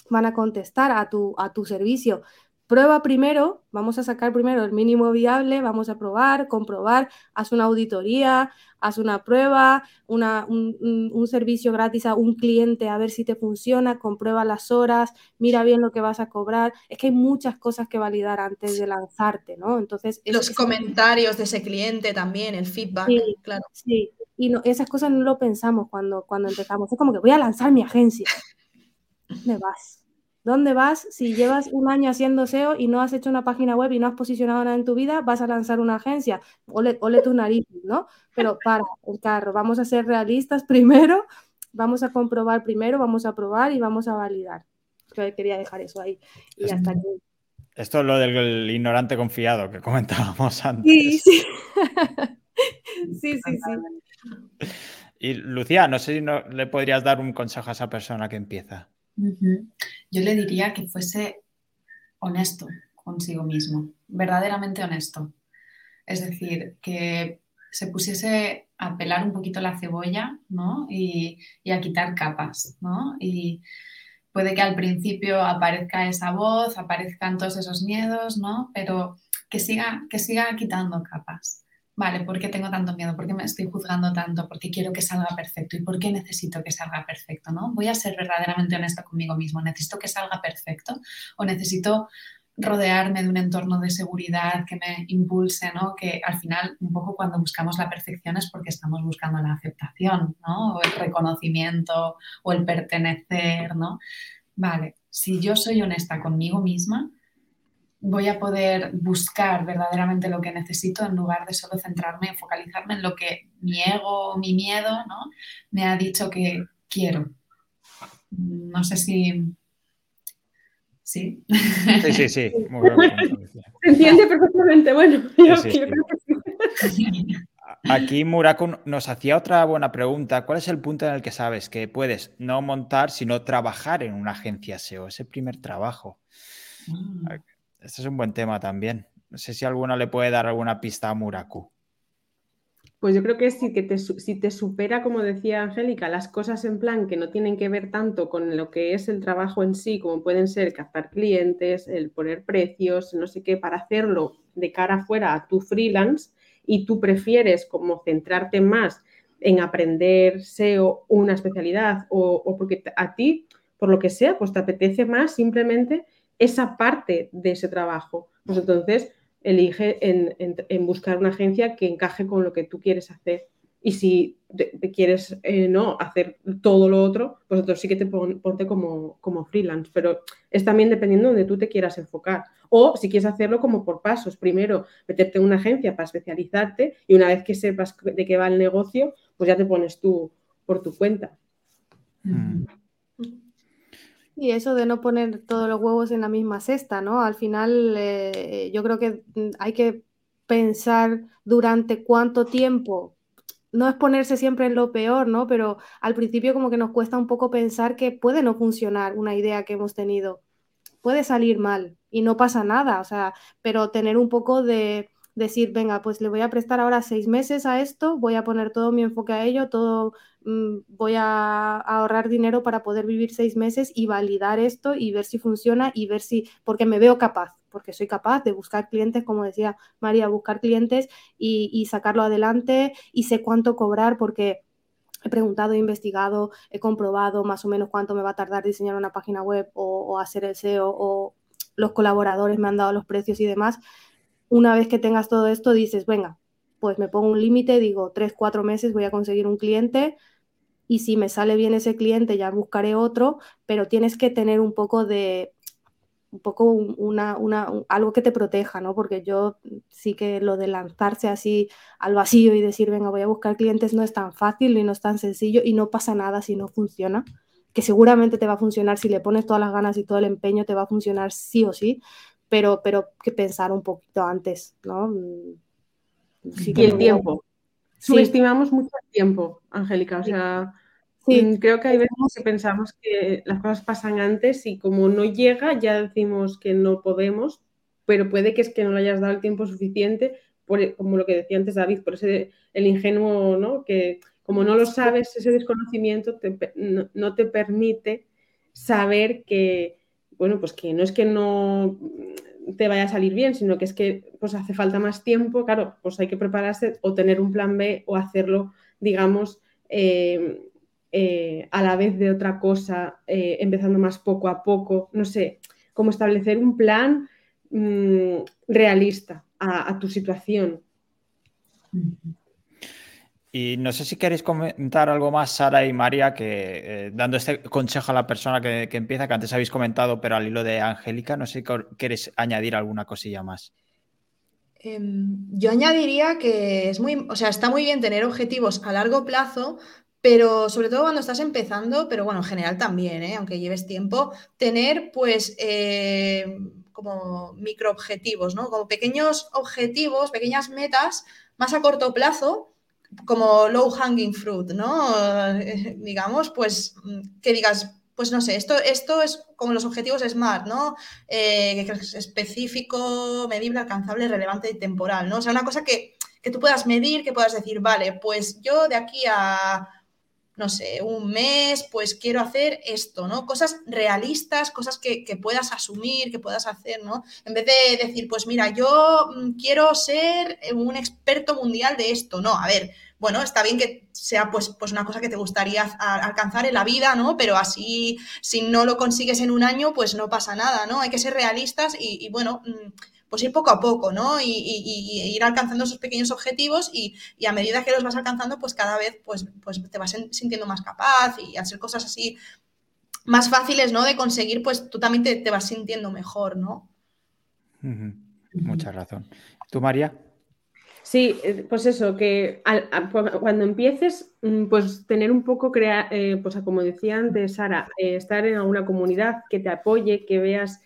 [SPEAKER 2] van a contestar a tu, a tu servicio Prueba primero, vamos a sacar primero el mínimo viable, vamos a probar, comprobar, haz una auditoría, haz una prueba, una, un, servicio gratis a un cliente a ver si te funciona, comprueba las horas, mira bien lo que vas a cobrar. Es que hay muchas cosas que validar antes de lanzarte, ¿no? Entonces...
[SPEAKER 4] Los comentarios de ese cliente también, el feedback,
[SPEAKER 2] sí,
[SPEAKER 4] claro.
[SPEAKER 2] Sí, y no, esas cosas no lo pensamos cuando, cuando empezamos. Es como que voy a lanzar mi agencia. Me vas ¿Dónde vas? Si llevas un año haciendo SEO y no has hecho una página web y no has posicionado nada en tu vida, vas a lanzar una agencia. Ole, ole tu nariz, ¿no? Pero para el carro, vamos a ser realistas primero, vamos a comprobar primero, vamos a probar y vamos a validar. Quería dejar eso ahí. Y hasta aquí.
[SPEAKER 1] Esto es lo del ignorante confiado que comentábamos antes.
[SPEAKER 2] Sí, sí. sí, sí, sí.
[SPEAKER 1] Y Lucía, no sé si no, le podrías dar un consejo a esa persona que empieza.
[SPEAKER 5] Yo le diría que fuese honesto consigo mismo, verdaderamente honesto. Es decir, que se pusiese a pelar un poquito la cebolla ¿no? y, a quitar capas. ¿no? Y puede que al principio aparezca esa voz, aparezcan todos esos miedos, ¿no? pero que siga, que siga quitando capas vale, ¿por qué tengo tanto miedo? ¿Por qué me estoy juzgando tanto? ¿Por qué quiero que salga perfecto? ¿Y por qué necesito que salga perfecto? ¿no? Voy a ser verdaderamente honesta conmigo mismo. ¿Necesito que salga perfecto? ¿O necesito rodearme de un entorno de seguridad que me impulse, ¿no? Que al final, un poco cuando buscamos la perfección es porque estamos buscando la aceptación, ¿no? O el reconocimiento o el pertenecer, ¿no? Vale, si yo soy honesta conmigo misma, voy a poder buscar verdaderamente lo que necesito en lugar de solo centrarme, focalizarme en lo que mi ego, mi miedo, ¿no? Me ha dicho que quiero. No sé si...
[SPEAKER 1] ¿Sí? Sí, sí, sí. Se
[SPEAKER 3] entiende perfectamente. Bueno, yo, creo
[SPEAKER 1] que sí. Aquí Muraku nos hacía otra buena pregunta. ¿Cuál es el punto en el que sabes que puedes no montar, sino trabajar en una agencia SEO, ese primer trabajo? Mm. Este es un buen tema también. No sé si alguno le puede dar alguna pista a Muraku.
[SPEAKER 3] Pues yo creo que si, te supera, como decía Angélica, las cosas en plan que no tienen que ver tanto con lo que es el trabajo en sí, como pueden ser captar clientes, el poner precios, no sé qué, para hacerlo de cara afuera a tu freelance y tú prefieres como centrarte más en aprender SEO una especialidad o, o porque a ti, por lo que sea, pues te apetece más simplemente esa parte de ese trabajo. Pues entonces elige en, buscar una agencia que encaje con lo que tú quieres hacer. Y si quieres eh, no hacer todo lo otro, pues entonces sí que te ponte como, como freelance. Pero es también dependiendo de donde tú te quieras enfocar. O si quieres hacerlo como por pasos. Primero, meterte en una agencia para especializarte y una vez que sepas de qué va el negocio, pues ya te pones tú por tu cuenta. Mm.
[SPEAKER 2] Y eso de no poner todos los huevos en la misma cesta, ¿no? Al final eh, yo creo que mm, hay que pensar durante cuánto tiempo. No es ponerse siempre en lo peor, ¿no? Pero al principio como que nos cuesta un poco pensar que puede no funcionar una idea que hemos tenido. Puede salir mal y no pasa nada, o sea, pero tener un poco de, decir, venga, pues le voy a prestar ahora seis meses a esto, voy a poner todo mi enfoque a ello, todo mm, voy a, ahorrar dinero para poder vivir seis meses y validar esto y ver si funciona y ver si, porque me veo capaz, porque soy capaz de buscar clientes, como decía María, buscar clientes y, y sacarlo adelante y sé cuánto cobrar porque he preguntado, he investigado, he comprobado más o menos cuánto me va a tardar diseñar una página web o, hacer el SEO o los colaboradores me han dado los precios y demás. Una vez que tengas todo esto, dices, venga, pues me pongo un límite, digo, tres, cuatro meses voy a conseguir un cliente y si me sale bien ese cliente ya buscaré otro, pero tienes que tener un poco de, un poco una, algo que te proteja, ¿no? Porque yo sí que lo de lanzarse así al vacío y decir, venga, voy a buscar clientes no es tan fácil y no es tan sencillo y no pasa nada si no funciona, que seguramente te va a funcionar si le pones todas las ganas y todo el empeño, te va a funcionar sí o sí, pero, pero que pensar un poquito antes, ¿no? Mm,
[SPEAKER 3] y el tiempo. Subestimamos mucho el tiempo, Angélica, o sea... Mm, creo que hay veces que pensamos que las cosas pasan antes y como no llega ya decimos que no podemos, pero puede que es que no le hayas dado el tiempo suficiente, por, como lo que decía antes David, por ese el ingenuo, ¿no? Que como no lo sabes, ese desconocimiento no, te permite saber que, bueno, pues que no es que no te vaya a salir bien, sino que es que pues hace falta más tiempo, claro, pues hay que prepararse o tener un plan B o hacerlo, digamos, eh, eh, a la vez de otra cosa, eh, empezando más poco a poco, no sé, como establecer un plan mm, realista a, tu situación.
[SPEAKER 1] Y no sé si queréis comentar algo más, Sara y María, que eh, dando este consejo a la persona que, empieza, que antes habéis comentado, pero al hilo de Angélica, no sé si queréis añadir alguna cosilla más.
[SPEAKER 4] Em, yo añadiría que es muy, o sea, está muy bien tener objetivos a largo plazo, pero sobre todo cuando estás empezando, pero bueno, en general también, ¿eh? aunque lleves tiempo, tener pues eh, como microobjetivos, ¿no? Como pequeños objetivos, pequeñas metas más a corto plazo, como low hanging fruit, ¿no? digamos, pues que digas, pues no sé, esto, esto es como los objetivos SMART, ¿no? Eh, específico, medible, alcanzable, relevante y temporal, ¿no? O sea, una cosa que, que tú puedas medir, que puedas decir, vale, pues yo de aquí a no sé, un mes, pues quiero hacer esto, ¿no? Cosas realistas, cosas que, puedas asumir, que puedas hacer, ¿no? En vez de decir, pues mira, yo mm, quiero ser un experto mundial de esto, no, a ver, bueno, está bien que sea pues, pues una cosa que te gustaría alcanzar en la vida, ¿no? Pero así, si no lo consigues en un año, pues no pasa nada, ¿no? Hay que ser realistas y, y bueno, mm, pues ir poco a poco, ¿no? Y, ir alcanzando esos pequeños objetivos y, a medida que los vas alcanzando, pues cada vez pues, pues te vas sintiendo más capaz y hacer cosas así más fáciles, ¿no? De conseguir, pues tú también te, vas sintiendo mejor, ¿no?
[SPEAKER 1] Mucha razón. ¿Tú, María?
[SPEAKER 3] Sí, eh, pues eso, que cuando empieces, mm, pues tener un poco, crea, eh, pues como decía antes Sara, eh, estar en alguna comunidad que te apoye, que veas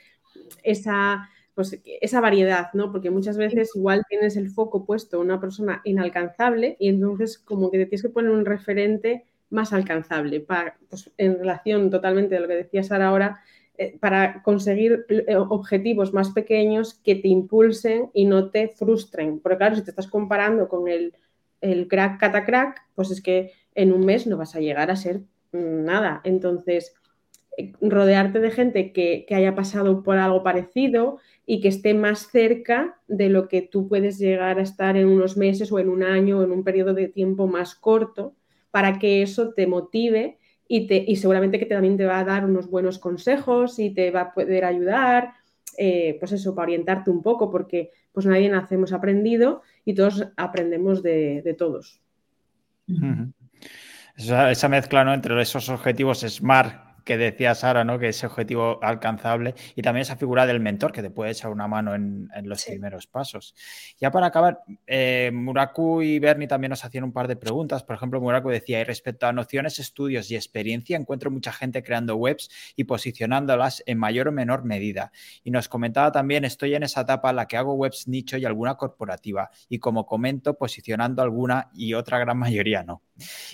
[SPEAKER 3] esa, pues esa variedad, ¿no? Porque muchas veces igual tienes el foco puesto en una persona inalcanzable y entonces como que te tienes que poner un referente más alcanzable para, pues, en relación totalmente de lo que decías Sara ahora, eh, para conseguir eh, objetivos más pequeños que te impulsen y no te frustren. Porque claro, si te estás comparando con el, el crack catacrack, pues es que en un mes no vas a llegar a ser nada. Entonces, rodearte de gente que, que, haya pasado por algo parecido y que esté más cerca de lo que tú puedes llegar a estar en unos meses o en un año o en un periodo de tiempo más corto para que eso te motive y, te, y seguramente que también te va a dar unos buenos consejos y te va a poder ayudar, eh, pues eso, para orientarte un poco, porque pues nadie nacemos aprendido y todos aprendemos de, todos.
[SPEAKER 1] esa, mezcla ¿no? entre esos objetivos SMART que decía Sara, ¿no? Que ese objetivo alcanzable y también esa figura del mentor que te puede echar una mano en, los primeros pasos. Ya para acabar, eh, Muraku y Bernie también nos hacían un par de preguntas. Por ejemplo, Muraku decía, y respecto a nociones, estudios y experiencia, encuentro mucha gente creando webs y posicionándolas en mayor o menor medida. Y nos comentaba también, estoy en esa etapa en la que hago webs nicho y alguna corporativa. Y como comento, posicionando alguna y otra gran mayoría no.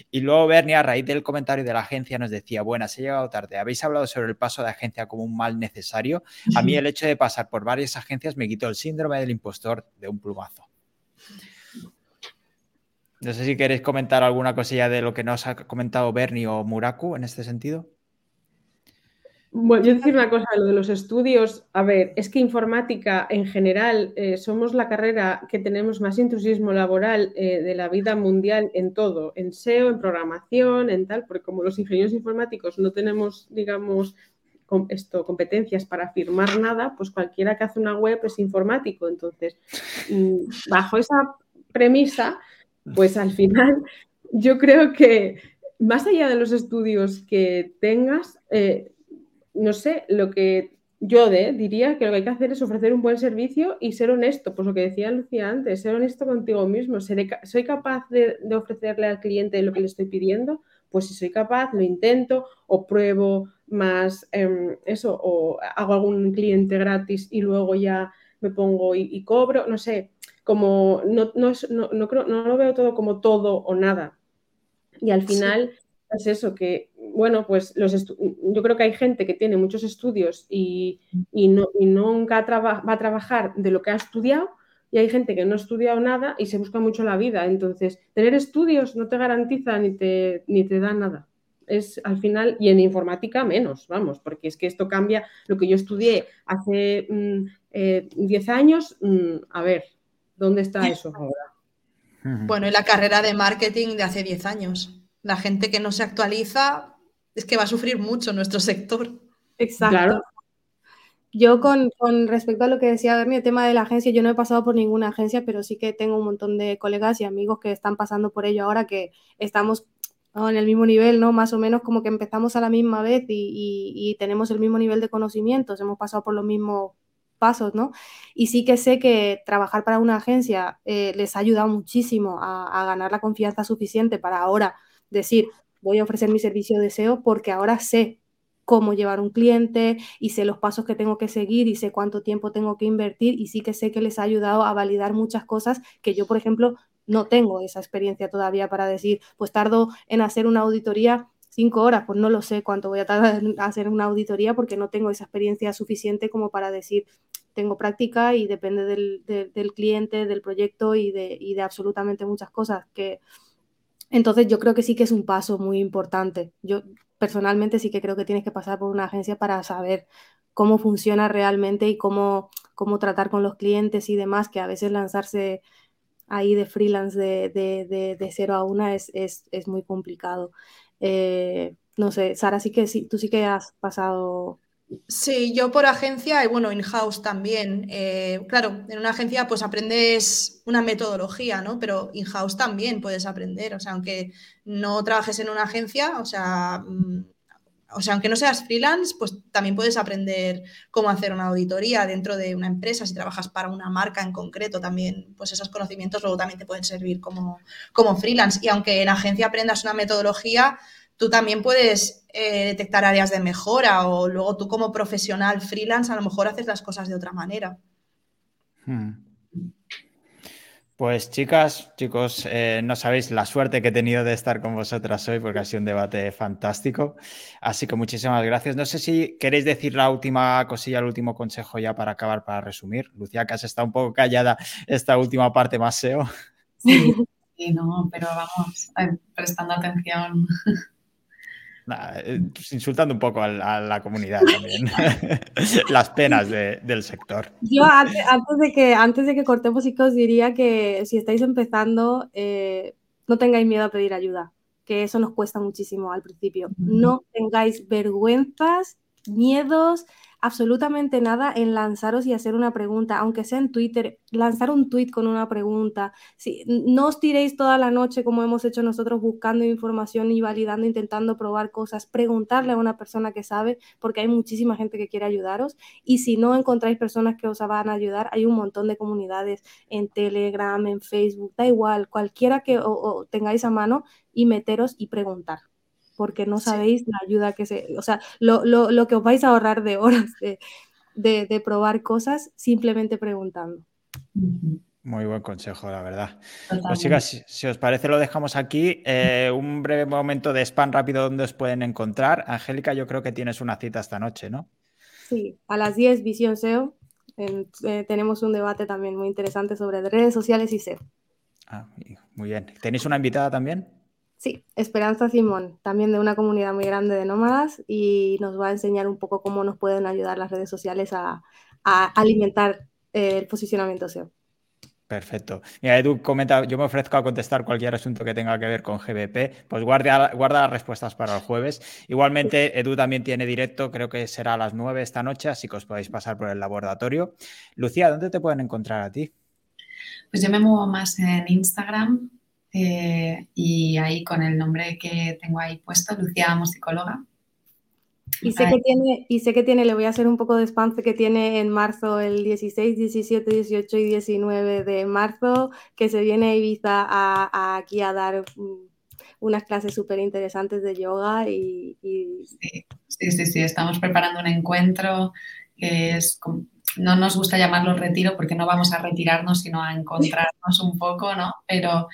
[SPEAKER 1] Y luego Bernie, a raíz del comentario de la agencia, nos decía, buenas, he llegado tarde. Habéis hablado sobre el paso de agencia como un mal necesario. A mí el hecho de pasar por varias agencias me quitó el síndrome del impostor de un plumazo. No sé si queréis comentar alguna cosilla de lo que nos ha comentado Bernie o Muraku en este sentido.
[SPEAKER 3] Bueno, yo decir una cosa, lo de los estudios, a ver, es que informática en general eh, somos la carrera que tenemos más intrusismo laboral eh, de la vida mundial en todo, en SEO, en programación, en tal, porque como los ingenieros informáticos no tenemos, digamos, esto, competencias para firmar nada, pues cualquiera que hace una web es informático. Entonces, mm, bajo esa premisa, pues al final yo creo que más allá de los estudios que tengas, eh, no sé, lo que yo de, diría que lo que hay que hacer es ofrecer un buen servicio y ser honesto, pues lo que decía Lucía antes, ser honesto contigo mismo. ¿Soy capaz de, ofrecerle al cliente lo que le estoy pidiendo? Pues si soy capaz, lo intento o pruebo más em, eso, o hago algún cliente gratis y luego ya me pongo y, cobro, no sé, como no, no, no, creo, no lo veo todo como todo o nada. Y al final es eso, que bueno, pues los yo creo que hay gente que tiene muchos estudios y, no, nunca va a trabajar de lo que ha estudiado y hay gente que no ha estudiado nada y se busca mucho la vida. Entonces, tener estudios no te garantiza ni te, ni te da nada. Es al final, y en informática menos, vamos, porque es que esto cambia lo que yo estudié hace 10 mm, eh, años. Mm, a ver, ¿dónde está eso ahora?
[SPEAKER 4] Bueno, y la carrera de marketing de hace 10 años la gente que no se actualiza es que va a sufrir mucho nuestro sector.
[SPEAKER 2] Exacto. Yo con, respecto a lo que decía Bernie, el tema de la agencia, yo no he pasado por ninguna agencia, pero sí que tengo un montón de colegas y amigos que están pasando por ello ahora que estamos en el mismo nivel, ¿no? Más o menos como que empezamos a la misma vez y, tenemos el mismo nivel de conocimientos, hemos pasado por los mismos pasos, ¿no? Y sí que sé que trabajar para una agencia eh, les ha ayudado muchísimo a, a ganar la confianza suficiente para ahora decir, voy a ofrecer mi servicio de SEO porque ahora sé cómo llevar un cliente y sé los pasos que tengo que seguir y sé cuánto tiempo tengo que invertir y sí que sé que les ha ayudado a validar muchas cosas que yo, por ejemplo, no tengo esa experiencia todavía para decir, pues tardo en hacer una auditoría cinco horas, pues no lo sé cuánto voy a tardar en hacer una auditoría porque no tengo esa experiencia suficiente como para decir, tengo práctica y depende del, del cliente, del proyecto y de, y de absolutamente muchas cosas que entonces yo creo que sí que es un paso muy importante. Yo personalmente sí que creo que tienes que pasar por una agencia para saber cómo funciona realmente y cómo, cómo tratar con los clientes y demás, que a veces lanzarse ahí de freelance de, de, de, cero a una es, es, es muy complicado. Eh, no sé, Sara, sí que sí, tú sí que has pasado
[SPEAKER 4] Sí, yo por agencia y bueno, in-house también. Eh, claro, en una agencia pues aprendes una metodología, ¿no? Pero in-house también puedes aprender. O sea, aunque no trabajes en una agencia, o sea, mm, o sea, aunque no seas freelance, pues también puedes aprender cómo hacer una auditoría dentro de una empresa. Si trabajas para una marca en concreto, también, pues esos conocimientos luego también te pueden servir como, como freelance. Y aunque en agencia aprendas una metodología, tú también puedes eh, detectar áreas de mejora o luego tú como profesional freelance a lo mejor haces las cosas de otra manera. Hmm.
[SPEAKER 1] Pues chicas, chicos, eh, no sabéis la suerte que he tenido de estar con vosotras hoy porque ha sido un debate fantástico. Así que muchísimas gracias. No sé si queréis decir la última cosilla, el último consejo ya para acabar, para resumir. Lucía, que has estado un poco callada esta última parte más SEO.
[SPEAKER 5] Sí, no, pero vamos, prestando atención.
[SPEAKER 1] Eh, pues insultando un poco a, la comunidad también. Las penas del sector.
[SPEAKER 2] Yo antes, de que, antes de que cortemos, sí que os diría que si estáis empezando, eh, no tengáis miedo a pedir ayuda, que eso nos cuesta muchísimo al principio. No tengáis vergüenzas, miedos, absolutamente nada en lanzaros y hacer una pregunta, aunque sea en Twitter, lanzar un tweet con una pregunta. Si, no os tiréis toda la noche como hemos hecho nosotros buscando información y validando, intentando probar cosas, preguntarle a una persona que sabe, porque hay muchísima gente que quiere ayudaros. Y si no encontráis personas que os van a ayudar, hay un montón de comunidades en Telegram, en Facebook, da igual, cualquiera que tengáis a mano y meteros y preguntar porque no sabéis la ayuda que se, o sea, lo, lo, lo que os vais a ahorrar de horas de, de, probar cosas simplemente preguntando.
[SPEAKER 1] Muy buen consejo, la verdad. Pues chicas, si, os parece, lo dejamos aquí. Eh, un breve momento de spam rápido donde os pueden encontrar. Angélica, yo creo que tienes una cita esta noche, ¿no?
[SPEAKER 2] Sí, a las 10, Visión SEO Eh, tenemos un debate también muy interesante sobre redes sociales y SEO.
[SPEAKER 1] Ah, muy bien. ¿Tenéis una invitada también?
[SPEAKER 2] Sí, Esperanza Simón, también de una comunidad muy grande de nómadas y nos va a enseñar un poco cómo nos pueden ayudar las redes sociales a, alimentar el posicionamiento SEO.
[SPEAKER 1] Perfecto. Mira, Edu comenta, yo me ofrezco a contestar cualquier asunto que tenga que ver con GBP, pues guarda, guarda las respuestas para el jueves. Igualmente, Edu también tiene directo, creo que será a las 9 esta noche, así que os podéis pasar por el laboratorio. Lucía, ¿dónde te pueden encontrar a ti?
[SPEAKER 5] Pues yo me muevo más en Instagram eh, y ahí con el nombre que tengo ahí puesto, Lucía Musicóloga.
[SPEAKER 2] Y sé, que tiene, y sé que tiene, le voy a hacer un poco de spam, que tiene en marzo el 16, 17, 18 y 19 de marzo, que se viene a Ibiza a, aquí a dar mm, unas clases súper interesantes de yoga y,
[SPEAKER 5] Sí, sí, sí, estamos preparando un encuentro que es, no nos gusta llamarlo retiro porque no vamos a retirarnos, sino a encontrarnos un poco, ¿no? Pero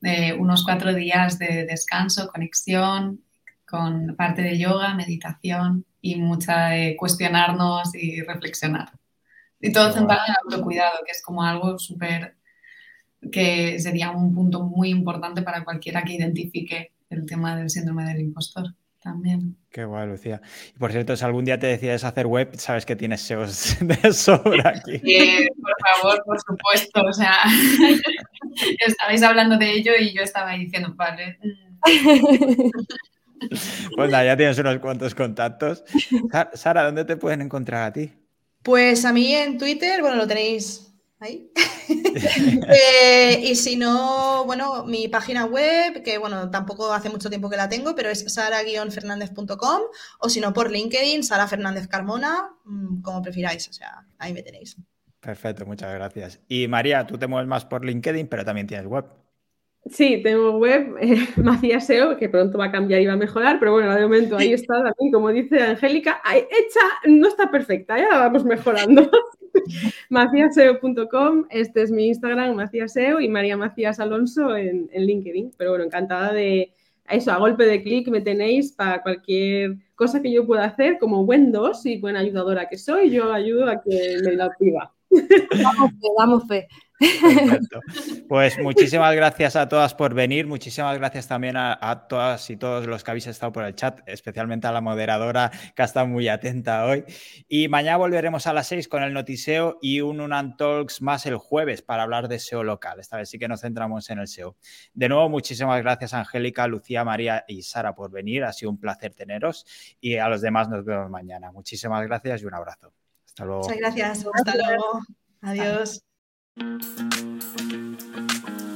[SPEAKER 5] de unos cuatro días de descanso, conexión, con parte de yoga, meditación y mucha de cuestionarnos y reflexionar. Y todo centrado en el autocuidado, que es como algo súper, que sería un punto muy importante para cualquiera que identifique el tema del síndrome del impostor también.
[SPEAKER 1] Qué guay, Lucía. Y por cierto, si algún día te decides hacer web, sabes que tienes SEOs de sobra aquí.
[SPEAKER 5] por favor, por supuesto. O sea, estabais hablando de ello y yo estaba diciendo, vale. Mm".
[SPEAKER 1] Pues nada, ya tienes unos cuantos contactos. Sara, ¿dónde te pueden encontrar a ti?
[SPEAKER 4] Pues a mí en Twitter, bueno, lo tenéis ahí. Eh, y si no, bueno, mi página web, que bueno, tampoco hace mucho tiempo que la tengo, pero es sara-fernández.com o si no por LinkedIn, Sara Fernández Carmona, mm, como prefiráis, o sea, ahí me tenéis.
[SPEAKER 1] Perfecto, muchas gracias. Y María, tú te mueves más por LinkedIn, pero también tienes web.
[SPEAKER 3] Sí, tengo web, eh, Macías SEO, que pronto va a cambiar y va a mejorar, pero bueno, de momento ahí está también, como dice Angélica, hecha, no está perfecta, ya la vamos mejorando. maciaseo.com, este es mi Instagram, Maciaseo, y María Macías Alonso en, en, LinkedIn. Pero bueno, encantada de eso, a golpe de clic me tenéis para cualquier cosa que yo pueda hacer, como buen dos y buena ayudadora que soy, yo ayudo a que me la activa.
[SPEAKER 2] Damos fe, damos fe.
[SPEAKER 1] Pues muchísimas gracias a todas por venir, muchísimas gracias también a, todas y todos los que habéis estado por el chat, especialmente a la moderadora que ha estado muy atenta hoy. Y mañana volveremos a las 6 con el notiseo y un Unan Talks más el jueves para hablar de SEO local. Esta vez sí que nos centramos en el SEO. De nuevo, muchísimas gracias Angélica, Lucía, María y Sara por venir. Ha sido un placer teneros y a los demás nos vemos mañana. Muchísimas gracias y un abrazo. Hasta luego.
[SPEAKER 4] Muchas gracias. Hasta luego. Adiós. Thank you.